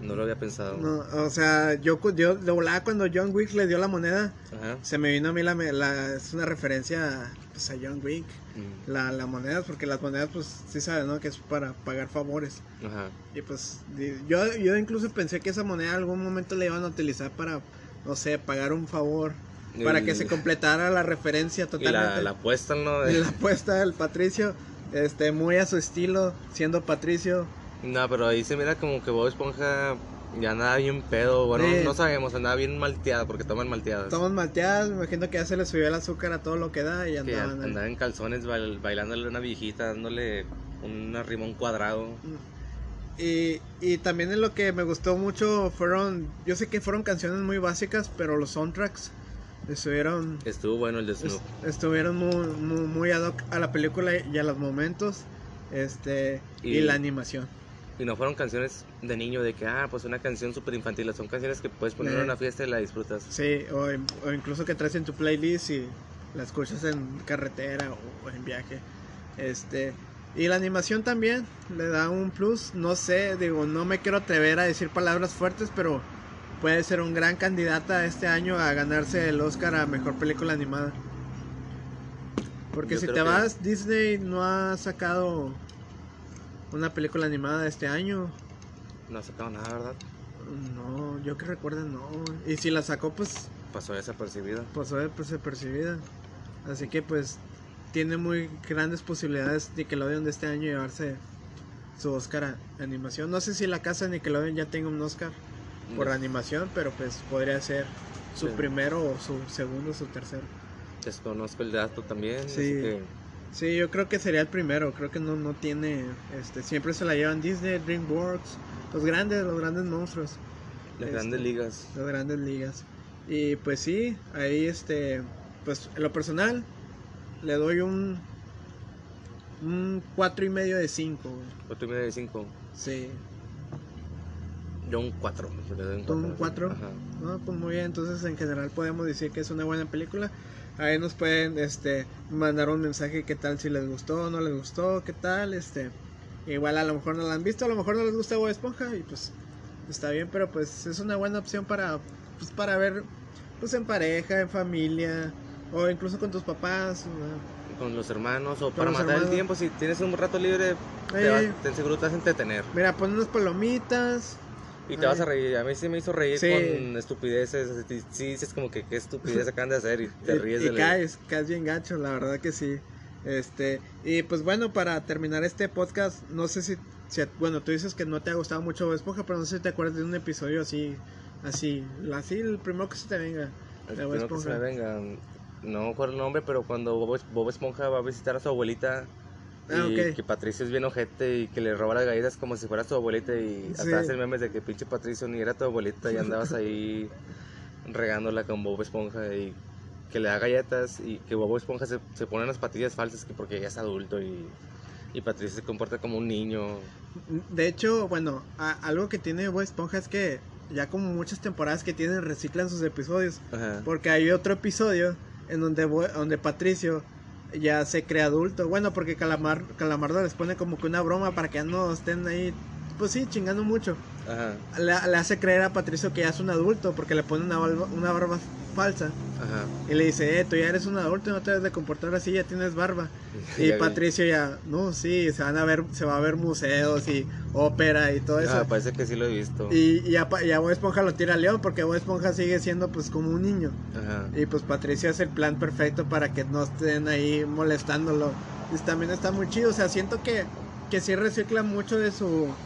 No lo había pensado. No, o sea, yo, yo de volada cuando John Wick le dio la moneda, Ajá. se me vino a mí la, es una referencia pues, a John Wick. Mm, La, la moneda, porque las monedas pues sí sabes, ¿no? Que es para pagar favores. Ajá. Y pues yo, yo incluso pensé que esa moneda en algún momento la iban a utilizar para, no sé, pagar un favor. Para que se completara la referencia Y totalmente. la, la apuesta, ¿no? [laughs] Y De- la apuesta del Patricio, este, muy a su estilo, siendo Patricio. No, pero ahí se mira como que Bob Esponja ya andaba bien pedo. Bueno, Sí. no sabemos, andaba bien malteada porque toman malteadas. Estamos malteadas, me imagino que ya se le subió el azúcar a todo lo que da y andaban. ahí. andaba en calzones bail- bailándole a una viejita, dándole un rimón cuadrado. Y, y también en lo que me gustó mucho fueron, yo sé que fueron canciones muy básicas, pero los soundtracks estuvieron Estuvo bueno el de Snoop. estuvieron muy, muy, muy ad hoc a la película y a los momentos este y, Y- la animación Y no fueron canciones de niño de que, ah, pues una canción súper infantil. Son canciones que puedes poner Eh. en una fiesta y la disfrutas. sí o, in- o incluso que traes en tu playlist y la escuchas en carretera o, en viaje este y la animación también le da un plus no sé digo no me quiero atrever a decir palabras fuertes pero puede ser un gran candidata este año a ganarse el Oscar a mejor película animada porque Yo si te que- vas Disney no ha sacado una película animada este año No ha sacado nada, ¿verdad? no yo que recuerde no y si la sacó pues Pasó desapercibida. pasó desapercibida. Así que pues tiene muy grandes posibilidades Nickelodeon de este año llevarse su Oscar a animación. No sé si la casa de Nickelodeon ya tenga un Oscar por Des- animación, pero pues podría ser su Sí. primero o su segundo o su tercero. Desconozco el dato también. Sí. así que Sí, yo creo que sería el primero. Creo que no, no tiene, este, siempre se la llevan Disney, DreamWorks, los grandes, los grandes monstruos. las Este, grandes ligas. las grandes ligas. Y pues sí, ahí este, pues en lo personal, le doy un. Un 4 y medio de 5, güey. 4 y medio de 5. Sí. Yo un 4. ¿Tú un 4? Ajá. No, pues muy bien, entonces en general podemos decir que es una buena película. Ahí nos pueden este mandar un mensaje qué tal si les gustó, no les gustó, qué tal, este igual a lo mejor no la han visto, a lo mejor no les gusta Bob Esponja y pues está bien, pero pues es una buena opción para pues para ver pues en pareja, en familia o incluso con tus papás. ¿no? Con los hermanos o Con para matar el hermanos. tiempo. Si tienes un rato libre, te, vas- te seguro te vas a entretener. Mira, pon unas palomitas. Y te Ay. vas a reír. A mí sí me hizo reír Sí. con estupideces. Sí, dices como que qué estupidez acaban de hacer y te y, ríes y de caes, caes bien gacho, la verdad que sí. Este, y pues bueno, para terminar este podcast, no sé si, si bueno, tú dices que no te ha gustado mucho Bob Esponja, pero no sé si te acuerdas de un episodio así, así, así, el primero que se te venga. El primero que se me venga. No me acuerdo el nombre, pero cuando Bob, Bob Esponja va a visitar a su abuelita. Ah, y que Patricio es bien ojete y que le roba las galletas como si fuera su abuelita y hasta Sí. memes de que pinche Patricio ni era tu abuelita y andabas ahí [laughs] regándola con Bob Esponja y que le da galletas y que Bob Esponja se, se pone las patillas falsas que porque ya es adulto y, y Patricio se comporta como un niño. De hecho, bueno, a- algo que tiene Bob Esponja es que ya como muchas temporadas que tienen reciclan sus episodios. Ajá. Porque hay otro episodio en donde, donde Patricio ya se cree adulto. Bueno, porque Calamar, Calamardo les pone como que una broma para que no estén ahí, pues sí, chingando mucho. Ajá. Le, le hace creer a Patricio que ya es un adulto porque le pone una barba, una barba falsa. Ajá. Y le dice, eh, tú ya eres un adulto, no te debes de comportar así, ya tienes barba. [laughs] Y Ya vi. Patricio ya, no, sí, se van a ver, se va a ver museos y ópera y todo eso. Ah, parece que sí lo he visto. Y, y a, Pa- y a Bob Esponja lo tira a León porque Bob Esponja sigue siendo pues como un niño. Ajá. Y pues Patricio hace el plan perfecto para que no estén ahí molestándolo. Y también está muy chido. O sea, siento que, que sí recicla mucho de su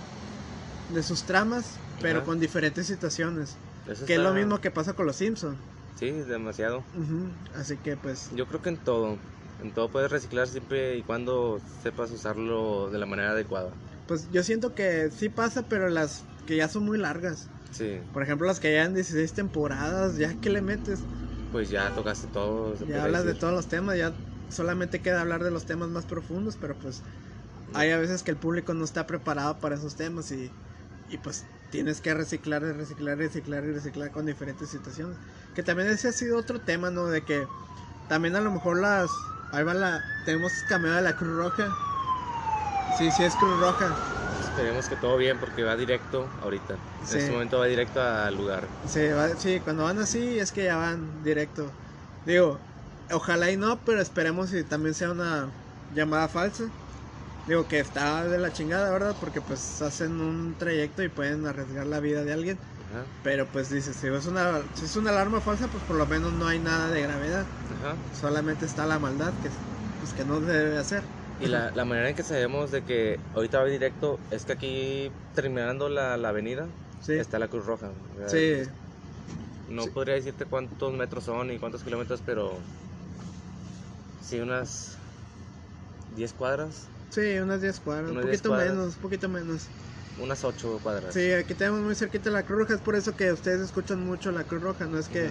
de sus tramas, pero Ajá. con diferentes situaciones. Eso Que es lo está- mismo que pasa con los Simpsons. Sí, demasiado. Así que pues Yo creo que en todo. En todo puedes reciclar siempre y cuando sepas usarlo de la manera adecuada. pues yo siento que sí pasa, pero las que ya son muy largas. Sí, Por ejemplo, las que ya en 16 temporadas, ya que le metes, pues ya tocaste todo. ya hablas de decir. todos los temas, ya solamente queda hablar de los temas más profundos, pero pues hay a veces que el público no está preparado para esos temas y, y pues tienes que reciclar, y reciclar, y reciclar y reciclar con diferentes situaciones. Que también ese ha sido otro tema, ¿no? De que también a lo mejor las... Ahí va la... Tenemos cameo de la Cruz Roja. Sí, sí es Cruz Roja. Esperemos que todo bien porque va directo ahorita. Sí. En este momento va directo al lugar. Sí, va- sí, cuando van así es que ya van directo. Digo, ojalá y no, pero esperemos si también sea una llamada falsa. Digo que está de la chingada, ¿verdad? Porque pues hacen un trayecto y pueden arriesgar la vida de alguien. Ajá, Pero pues dices, si es una, si es una alarma falsa, pues por lo menos no hay nada de gravedad. ajá. Solamente está la maldad que, pues, que no debe hacer. Y la, la manera en que sabemos de que ahorita va directo es que aquí terminando la, la avenida Sí, está la Cruz Roja. ¿verdad? sí, No Sí. podría decirte cuántos metros son y cuántos kilómetros, pero sí unas 10 cuadras, sí, unas 10 cuadras, un Unas 10 poquito cuadras. menos, un poquito menos. unas 8 cuadras. Sí, aquí tenemos muy cerquita la Cruz Roja, es por eso que ustedes escuchan mucho la Cruz Roja, no es que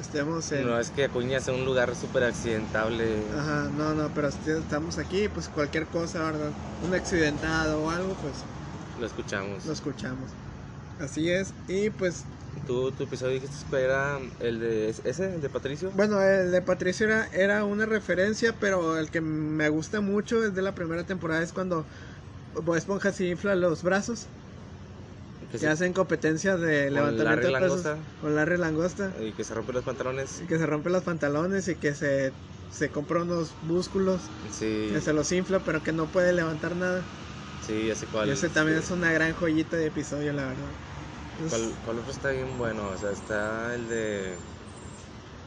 estemos en... No es que Acuña sea un lugar súper accidentable. Ajá, no, no, pero estamos aquí, pues cualquier cosa, ¿verdad? Un accidentado o algo, pues Lo escuchamos. lo escuchamos. Así es, y pues, ¿Tú, tu episodio dijiste que era el de ese, el de Patricio? bueno, el de Patricio era, era una referencia, pero el que me gusta mucho desde la primera temporada es cuando Bob Esponja se infla los brazos, Que que se- hacen competencia de levantamiento de pesos Langosta. con Larry Langosta, y que se rompe los pantalones. y que se rompe los pantalones y que se, se compra unos músculos, Sí, que se los infla, pero que no puede levantar nada. sí, ya sé cuál. Y ese también sí. es una gran joyita de episodio, la verdad. Es, ¿Cuál, cuál otro está bien bueno? O sea, está el de...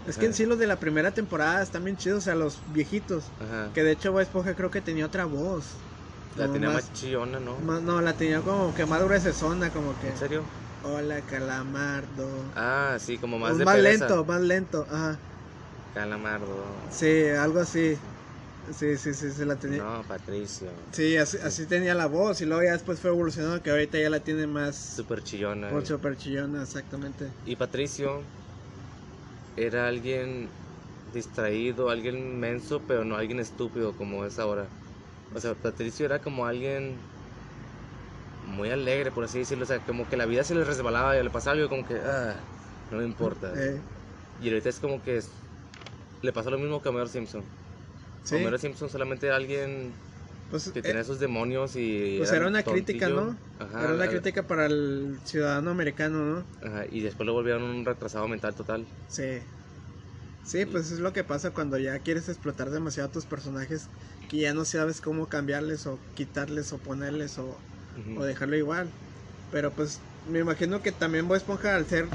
es que en sí los de la primera temporada están bien chidos, o sea, los viejitos. Ajá. Que de hecho Bob Esponja creo que tenía otra voz. La tenía más- más chillona, ¿no? más- no, la tenía como que más gruesona, como que... ¿En serio? Hola, calamardo. Ah, sí, como más Un de más pereza. lento, más lento, ajá. Calamardo. Sí, algo así. Sí, sí, sí, se la tenía. No, Patricio. Sí, así, así tenía la voz y luego ya después fue evolucionando que ahorita ya la tiene más... Súper chillona. Por super chillona, exactamente. Y Patricio era alguien distraído, alguien menso, pero no alguien estúpido como es ahora. O sea, Patricio era como alguien muy alegre, por así decirlo. O sea, como que la vida se le resbalaba y le pasaba algo como que, ah, no me importa. Eh, Y ahorita es como que le pasó lo mismo que a Homero Simpson. Sí, Homero Simpson solamente era alguien pues, que eh, tenía sus demonios y... pues era una crítica, ¿no? Ajá, era una crítica para el ciudadano americano, ¿no? ajá, y después lo volvieron un retrasado mental total. Sí. Sí, pues es lo que pasa cuando ya quieres explotar demasiado a tus personajes que ya no sabes cómo cambiarles o quitarles o ponerles o dejarlo igual. Pero pues me imagino que también Bob Esponja al ser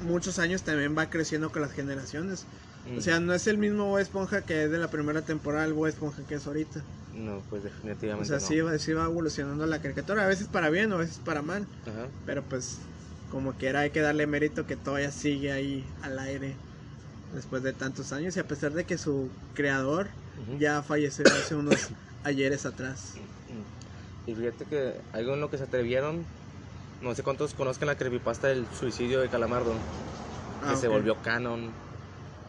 muchos años también va creciendo con las generaciones. Mm. O sea, no es el mismo Bob Esponja que es de la primera temporada, el Bob Esponja que es ahorita. No, pues O definitivamente sea, no. sí, va, sí va evolucionando la caricatura, a veces para bien, a veces para mal. Ajá. Pero pues como quiera hay que darle mérito que todavía sigue ahí al aire después de tantos años y a pesar de que su creador ya falleció hace unos [coughs] ayeres atrás. Y fíjate que algo en lo que se atrevieron, no sé cuántos conozcan la creepypasta del suicidio de Calamardo, que Ah, se volvió canon,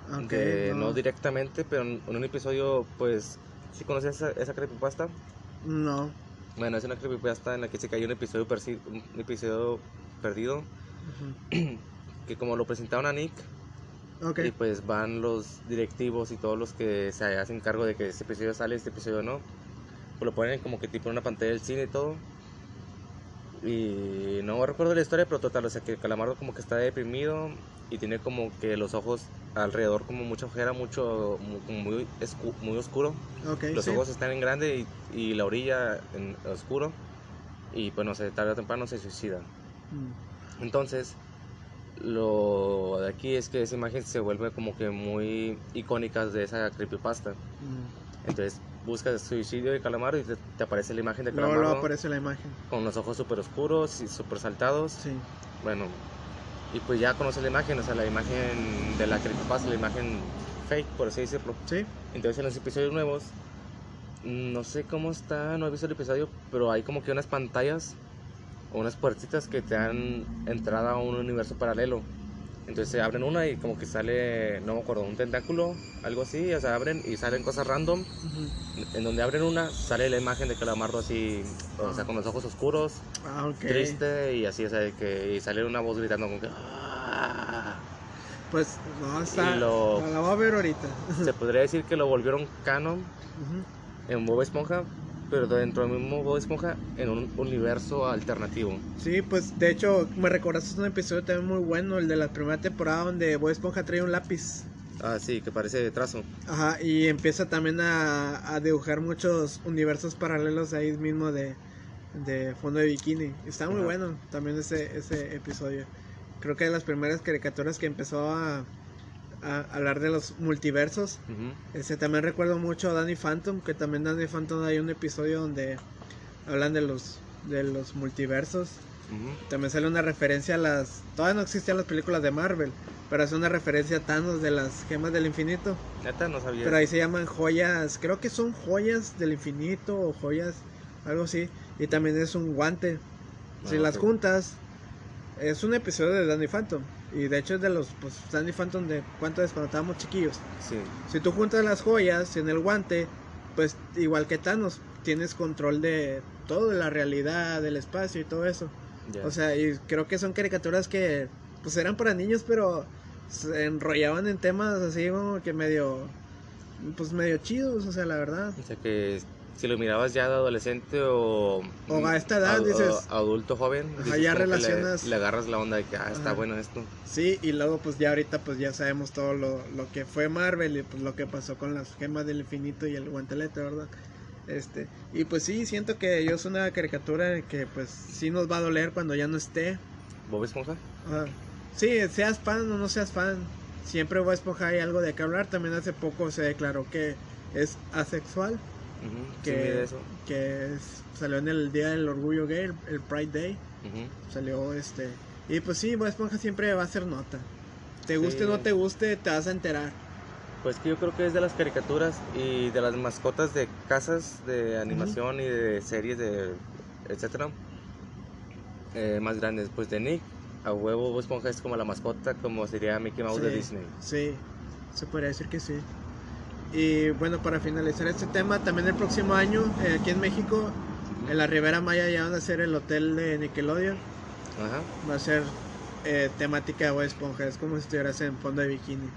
Ok, de- no. no, directamente, pero en un episodio, pues, ¿sí conoces esa, esa creepypasta? no. Bueno, es una creepypasta en la que se cayó un episodio, un episodio perdido, Ujú. que como lo presentaron a Nick, Ok, y pues van los directivos y todos los que se hacen cargo de que este episodio sale, este episodio no. Pues lo ponen como que tipo en una pantalla del cine y todo. Y no recuerdo la historia, pero total, o sea que Calamardo como que está deprimido y tiene como que los ojos alrededor como mucha ojera, mucho, muy, escu- muy oscuro. ok, Los sí. ojos están en grande y, y la orilla en oscuro. Y pues no sé, tarde o temprano se suicida. Mm, Entonces, lo de aquí es que esa imagen se vuelve como que muy icónica de esa creepypasta. mm. Entonces, buscas suicidio de Calamardo y te, te aparece la imagen de Luego, Calamardo luego aparece la imagen. con los ojos súper oscuros y súper saltados. Sí. Bueno, y pues ya conoces la imagen, o sea, la imagen de la creepypasta, la imagen fake, por así decirlo. Sí. Entonces, en los episodios nuevos, no sé cómo está, no he visto el episodio, pero hay como que unas pantallas o unas puertitas que te dan entrada a un universo paralelo. Entonces se abren una y como que sale, no me acuerdo, un tentáculo, algo así, o sea, abren y salen cosas random. En donde abren una, sale la imagen de Calamardo así, o sea, con los ojos oscuros, Ah, triste y así, o sea, de que y sale una voz gritando como que... "Ah". Pues no, está. Lo- La voy a ver ahorita. Se podría decir que lo volvieron canon en Bob Esponja, pero dentro del mismo Bob Esponja en un universo alternativo. Sí, pues de hecho me recordaste un episodio también muy bueno, el de la primera temporada donde Bob Esponja trae un lápiz. Ah, sí, que parece de trazo. Ajá, y empieza también a, a dibujar muchos universos paralelos ahí mismo de, de fondo de bikini. Está muy Ajá. bueno también ese, ese episodio. Creo que de las primeras caricaturas que empezó a, a hablar de los multiversos. Ese también recuerdo mucho a Danny Phantom, que también Danny Phantom hay un episodio donde hablan de los de los multiversos. También sale una referencia a las. Todavía no existían las películas de Marvel, pero es una referencia a Thanos de las gemas del infinito. Neta, no sabía. Pero ahí se llaman joyas, creo que son joyas del infinito o joyas, algo así. Y también es un guante. Si Ah, las juntas, es un episodio de Danny Phantom. Y de hecho es de los, pues, Danny Phantom de cuánto es cuando estábamos chiquillos. Sí. Si tú juntas las joyas en el guante, pues igual que Thanos, tienes control de todo, de la realidad, del espacio y todo eso. O sea, y creo que son caricaturas que pues eran para niños, pero se enrollaban en temas así como que medio pues medio chidos, o sea, la verdad. O sea que si lo mirabas ya de adolescente o... O a esta edad, dices- Adulto joven. Ajá, dices ya que le- relacionas- Le, agarras la onda de que, ah, está Ajá. bueno esto. Sí, y luego pues ya ahorita pues ya sabemos todo lo, lo que fue Marvel y pues lo que pasó con las gemas del infinito y el guantelete, ¿verdad? Este, y pues sí, siento que yo es una caricatura que pues sí nos va a doler cuando ya no esté. ¿Bob Esponja? Ajá. Sí, seas fan o no seas fan, siempre Bob Esponja hay algo de qué hablar. También hace poco se declaró que es asexual, Que, Sí, que es- salió en el Día del Orgullo Gay, el, el Pride Day, Ujú. salió este... Y pues sí, Bob Esponja siempre va a ser nota. Te guste Sí. o no te guste, te vas a enterar. Pues que yo creo que es de las caricaturas y de las mascotas de casas de animación y de series de etcétera eh, más grandes. Pues de Nick, a huevo Bob Esponja es como la mascota, como sería Mickey Mouse de Sí, Disney. Sí. se podría decir que sí. Y bueno, para finalizar este tema, también el próximo año, eh, aquí en México, en la Ribera Maya ya van a hacer el hotel de Nickelodeon. Ajá. Va a ser eh, temática de Bob Esponja, es como si estuvieras en fondo de bikini.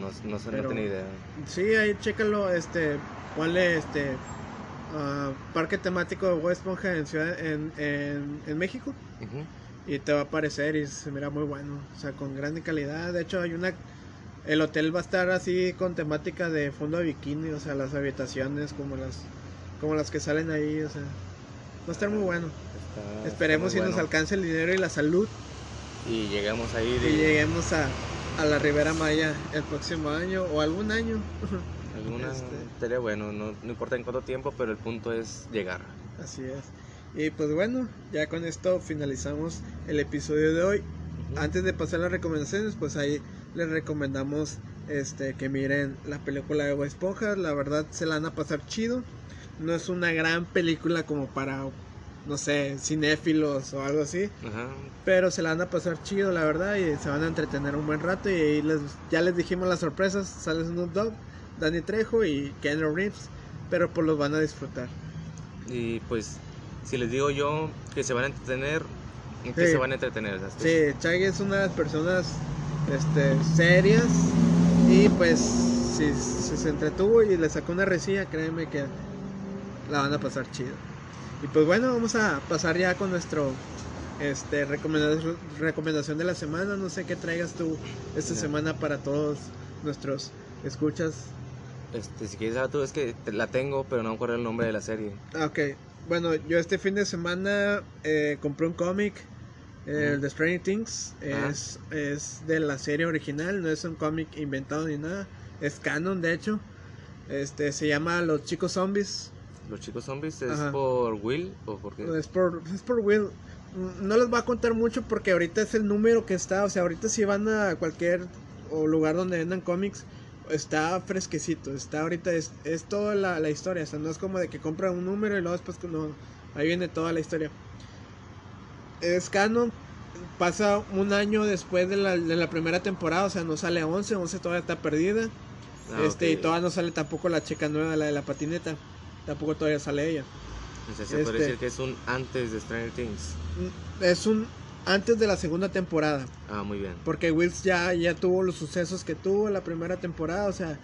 No, no sé, Pero- no tenía idea. Sí, ahí chécalo, este, ponle este ah, parque temático de Bob Esponja en, ciudad, en, en, en México Ujú. y te va a aparecer y se mira muy bueno, o sea, con gran calidad. De hecho, hay una, el hotel va a estar así con temática de fondo de bikini, o sea, las habitaciones como las, como las que salen ahí, o sea, va a estar muy bueno. Está- Esperemos está si nos alcance el dinero y la salud Y llegamos ahí de y lleguemos a, a la Ribera Maya el próximo año o algún año. [laughs] alguna. este- Estaría bueno, no, no importa en cuánto tiempo, pero el punto es llegar. Así es. Y pues bueno, ya con esto finalizamos el episodio de hoy. Antes de pasar a las recomendaciones, pues ahí les recomendamos este que miren la película de Bob Esponja. La verdad se la van a pasar chido. No es una gran película como para, no sé, cinéfilos o algo así. Ajá. Pero se la van a pasar chido, la verdad, y se van a entretener un buen rato. Y ahí les, ya les dijimos las sorpresas. Sale Snoop Dogg, Danny Trejo y Keanu Reeves. Pero pues los van a disfrutar. Y pues, si les digo yo que se van a entretener, ¿en qué Sí. se van a entretener? ¿Sabes? Sí, Chaggy es una de las personas este, serias y pues si, si se entretuvo y le sacó una resilla, créeme que la van a pasar chido. Y pues bueno, vamos a pasar ya con nuestro este recomendación, recomendación de la semana. No sé qué traigas tú esta Ya. semana para todos nuestros escuchas. Este, si quieres saber tú, es que te- la tengo, pero no me acuerdo el nombre de la serie. Ah, Ok, bueno, yo este fin de semana eh, compré un cómic, el de Stranger Things. Es, es de la serie original, no es un cómic inventado ni nada. Es canon, de hecho. Este se llama Los Chicos Zombies. Los chicos zombies es Ajá. por Will o por qué? Es por, es por Will. No les voy a contar mucho porque ahorita es el número que está. O sea, ahorita si van a cualquier o lugar donde vendan cómics, está fresquecito. Está ahorita, es, es toda la, la historia. O sea, no es como de que compran un número y luego después no. Ahí viene toda la historia. Es canon. Pasa un año después de la, de la primera temporada. O sea, no sale 11. 11 todavía está perdida. Ah, este, y todavía no sale tampoco la chica nueva, la de la patineta. Tampoco todavía sale ella. O sea, se puede este- decir que es un antes de Stranger Things. Mm, Es un antes de la segunda temporada. Ah, muy bien. Porque Wills ya, ya tuvo los sucesos que tuvo en la primera temporada. O sea,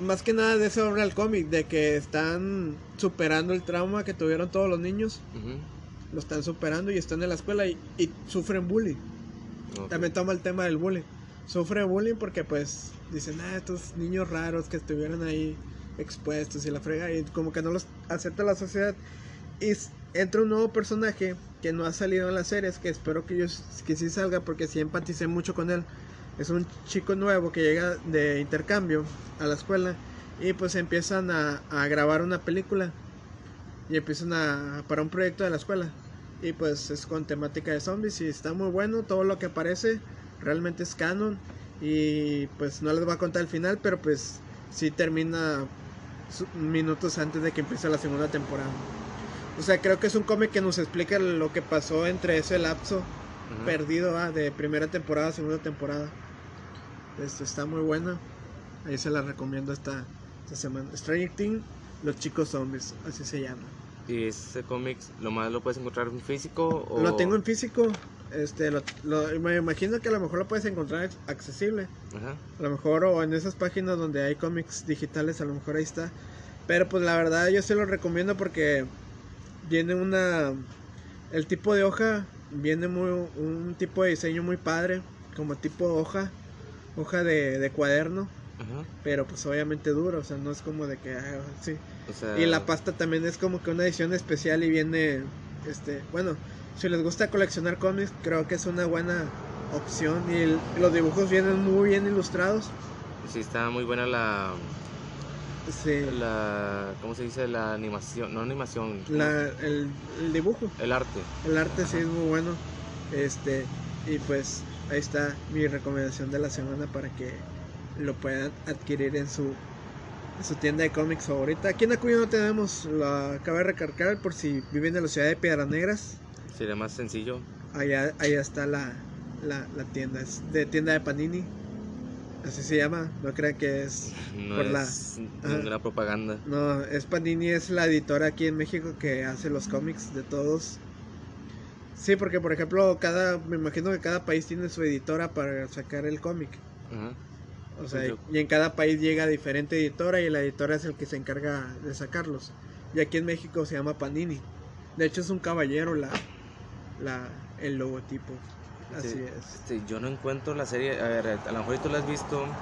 más que nada de eso habla el cómic. De que están superando el trauma que tuvieron todos los niños. Lo están superando y están en la escuela y, y sufren bullying. También toma el tema del bullying. Sufre bullying porque pues dicen, ah, estos niños raros que estuvieron ahí expuestos y la frega y como que no los acepta la sociedad. Y entra un nuevo personaje que no ha salido en las series, que espero que, yo, que sí salga porque sí empaticé mucho con él. Es un chico nuevo que llega de intercambio a la escuela y pues empiezan a, a grabar una película y empiezan a para un proyecto de la escuela. Y pues es con temática de zombies y está muy bueno todo lo que aparece realmente es canon y pues no les voy a contar el final pero pues sí termina minutos antes de que empiece la segunda temporada. O sea creo que es un cómic que nos explica lo que pasó entre ese lapso Ujú. perdido ah, de primera temporada a segunda temporada. Esto está muy buena. Ahí se la recomiendo esta, esta semana. Stranger Things los chicos zombies así se llama ¿Y ese cómic lo más lo puedes encontrar en físico? O... Lo tengo en físico. Este, lo, lo- me imagino que a lo mejor lo puedes encontrar accesible. Ajá. A lo mejor o en esas páginas donde hay cómics digitales, a lo mejor ahí está. Pero pues la verdad yo se lo recomiendo porque viene una... El tipo de hoja viene muy un tipo de diseño muy padre, como tipo hoja, hoja de, de cuaderno, Ajá. pero pues obviamente duro, o sea, no es como de que... ah, sí. O sea, Y la pasta también es como que una edición especial y viene, este, bueno, si les gusta coleccionar cómics, creo que es una buena opción y el- los dibujos vienen muy bien ilustrados. sí está muy buena la, Sí, la, ¿cómo se dice? La animación, no animación, ¿cómo la, el, el dibujo, el arte. el arte sí es muy bueno. Este, y pues ahí está mi recomendación de la semana para que lo puedan adquirir en su en su tienda de cómics favorita. Aquí en Acuyo no tenemos, lo acabo de recargar por si viven en la ciudad de Piedras Negras. Sería más sencillo. Allá, allá está la, la, la tienda, es de tienda de Panini. Así se llama, no crean que es No por la- es ninguna propaganda. No, es Panini, es la editora aquí en México que hace los cómics de todos. Sí, porque por ejemplo, cada, me imagino que cada país tiene su editora para sacar el cómic. Ajá. O sea, y en cada país llega diferente editora y la editora es el que se encarga de sacarlos. Y aquí en México se llama Panini. De hecho es un caballero la, la el logotipo. Así Sí, es. este, yo no encuentro la serie. A ver, a lo mejor tú la has visto.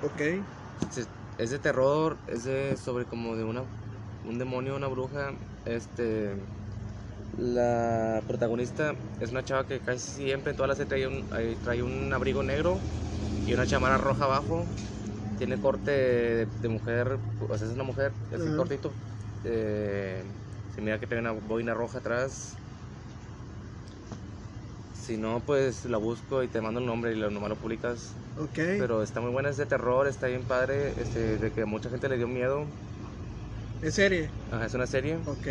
Ok. Es de terror, es de sobre como de una un demonio, una bruja. Este la protagonista es una chava que casi siempre en toda la serie trae un, trae un abrigo negro y una chamarra roja abajo. Tiene corte de, de mujer, o sea, es una mujer, así Ajá. cortito. Eh, se mira que tiene una boina roja atrás. Si no, pues la busco y te mando el nombre y lo nomás lo publicas. Ok. Pero está muy buena, es de terror, está bien padre, este, de que a mucha gente le dio miedo. ¿Es serie? Ajá, es una serie. Ok.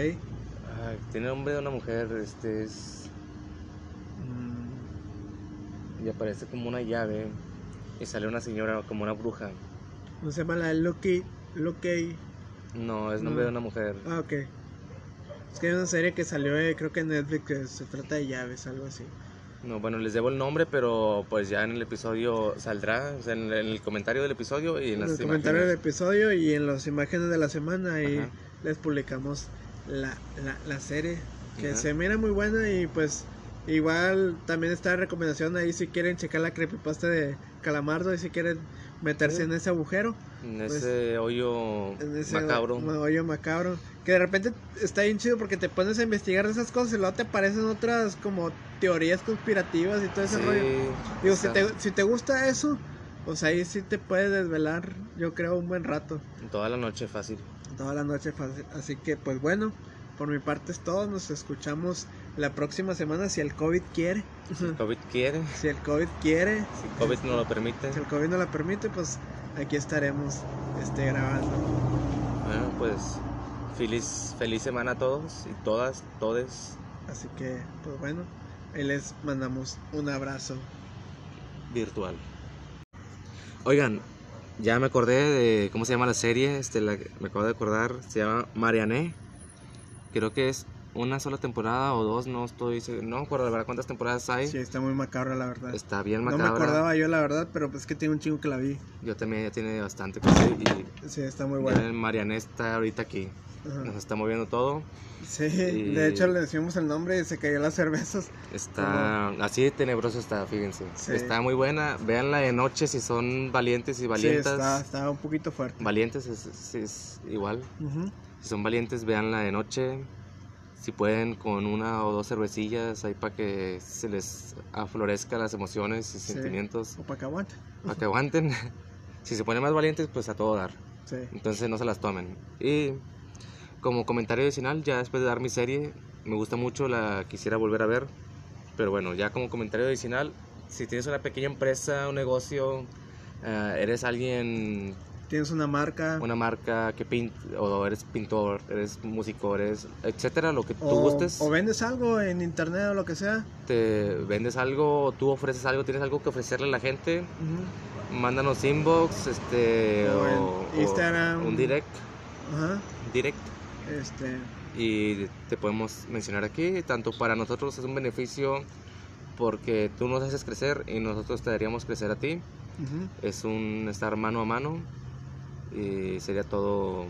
Ay, tiene nombre de una mujer, este es. Mm, Y aparece como una llave. Y sale una señora como una bruja. ¿No se llama la Lucky? Lucky. No, es nombre No. de una mujer. Ah, ok. Es que hay una serie que salió, eh, creo que en Netflix, que se trata de llaves, algo así. No, bueno, les debo el nombre, pero pues ya en el episodio saldrá, o sea, en, el- en el comentario del episodio y en, En las los comentarios del episodio y en las imágenes de la semana y Ajá. les publicamos la, la, la serie que Ajá. se mira muy buena y pues igual también está la recomendación ahí si quieren checar la creepypasta de Calamardo y si quieren meterse Sí. en ese agujero, En pues, ese hoyo en ese macabro. ma- hoyo macabro, que de repente está bien chido porque te pones a investigar esas cosas y luego te aparecen otras como teorías conspirativas y todo ese Sí, rollo. Digo, si te, si te gusta eso, pues ahí sí te puedes desvelar, yo creo, un buen rato. Toda la noche fácil. Toda la noche fácil. Así que, pues bueno, por mi parte es todo. Nos escuchamos la próxima semana si el COVID quiere. Si el COVID quiere, [laughs] Si el COVID quiere. si el COVID no lo permite. Si el COVID no la permite, pues aquí estaremos este, grabando. Bueno, pues feliz, feliz semana a todos y todas, todes Así que, pues bueno, ahí les mandamos un abrazo. virtual. Oigan, ya me acordé de cómo se llama la serie, este, la, me acabo de acordar, se llama Marianne. Creo que es una sola temporada o dos, no estoy no me acuerdo la verdad cuántas temporadas hay. Sí, está muy macabra la verdad. Está bien No me macabra. acordaba yo la verdad, pero pues que tiene un chingo que la vi. Yo también ya tiene bastante que ver y Sí, está muy buena. Marianne está ahorita aquí. Ajá. Nos está moviendo todo. Sí, Y- de hecho le decimos el nombre y se cayó las cervezas. Está así de tenebroso está, fíjense. Sí. Está muy buena. Véanla de noche si son valientes y Sí, valientas. está, está un poquito fuerte. Valientes es, es- es igual. Ujú. Si son valientes, véanla de noche. Si pueden, con una o dos cervecillas ahí para que se les aflorezca las emociones y Sí. sentimientos. O para que aguante. Para que aguanten. [laughs] si se ponen más valientes, pues a todo dar. Sí. Entonces no se las tomen. Y como comentario adicional, ya después de dar mi serie, me gusta mucho, la quisiera volver a ver. Pero bueno, ya como comentario adicional, si tienes una pequeña empresa, un negocio, eh, eres alguien, Tienes una marca. una marca que pinta, o eres pintor, eres músico, eres, etcétera, lo que tú o, gustes, o vendes algo en internet o lo que sea. te vendes algo, tú ofreces algo, tienes algo que ofrecerle a la gente, Ujú. mándanos inbox, este, O en o- o Instagram. un direct, Ajá. direct. Este. y te podemos mencionar aquí, tanto para nosotros es un beneficio porque tú nos haces crecer y nosotros te daríamos crecer a ti, es un estar mano a mano y sería todo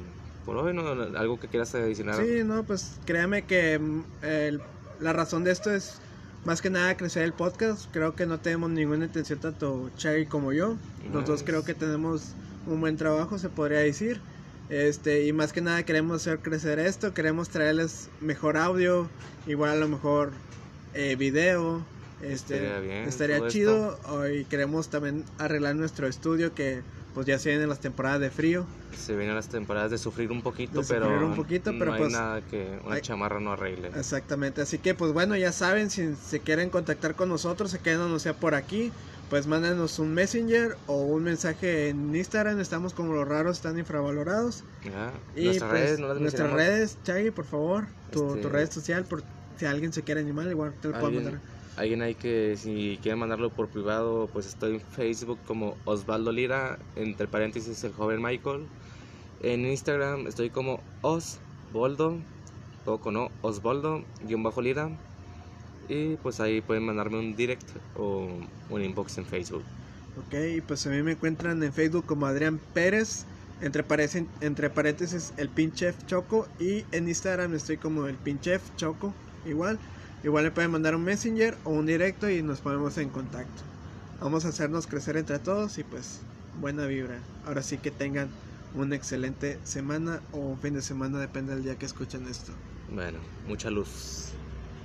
por hoy, ¿no? Algo que quieras adicionar. Sí, no, pues créame que mm, el- la razón de esto es más que nada crecer el podcast. Creo que no tenemos ninguna intención, tanto Cherry como yo. Los dos Nice. creo que tenemos un buen trabajo, se podría decir. Este, y más que nada queremos hacer crecer esto, queremos traerles mejor audio, igual a lo mejor eh, video. Este, Estaría bien, estaría chido. oh, Y queremos también arreglar nuestro estudio que pues ya se vienen las temporadas de frío. Se vienen las temporadas de sufrir un poquito, De pero sufrir un poquito, no pero hay pues, nada que una hay- chamarra no arregle. Exactamente, así que pues bueno, ya saben, si se quieren contactar con nosotros, se quedan no sea por aquí, pues mándanos un messenger o un mensaje en Instagram, estamos como los raros están infravalorados. Ya, Y Nuestras pues, redes, no las nuestras redes, Chagui, por favor, tu, Este- tu red social, por si alguien se quiere animar, igual te lo puedo mandar. Alguien hay que, si quieren mandarlo por privado, pues estoy en Facebook como Osvaldo Lira, entre paréntesis el joven Michael. En Instagram estoy como Osvaldo, todo con O, Osvaldo, guion bajo Lira. Y pues ahí pueden mandarme un direct o un inbox en Facebook. Ok, pues a mí me encuentran en Facebook como Adrián Pérez, entre, parece- entre paréntesis el Pinchef Choco, y en Instagram estoy como el Pinchef Choco, igual. Igual le pueden mandar un messenger o un directo y nos ponemos en contacto. Vamos a hacernos crecer entre todos y pues buena vibra. Ahora sí que tengan una excelente semana o un fin de semana, depende del día que escuchen esto. Bueno, mucha luz.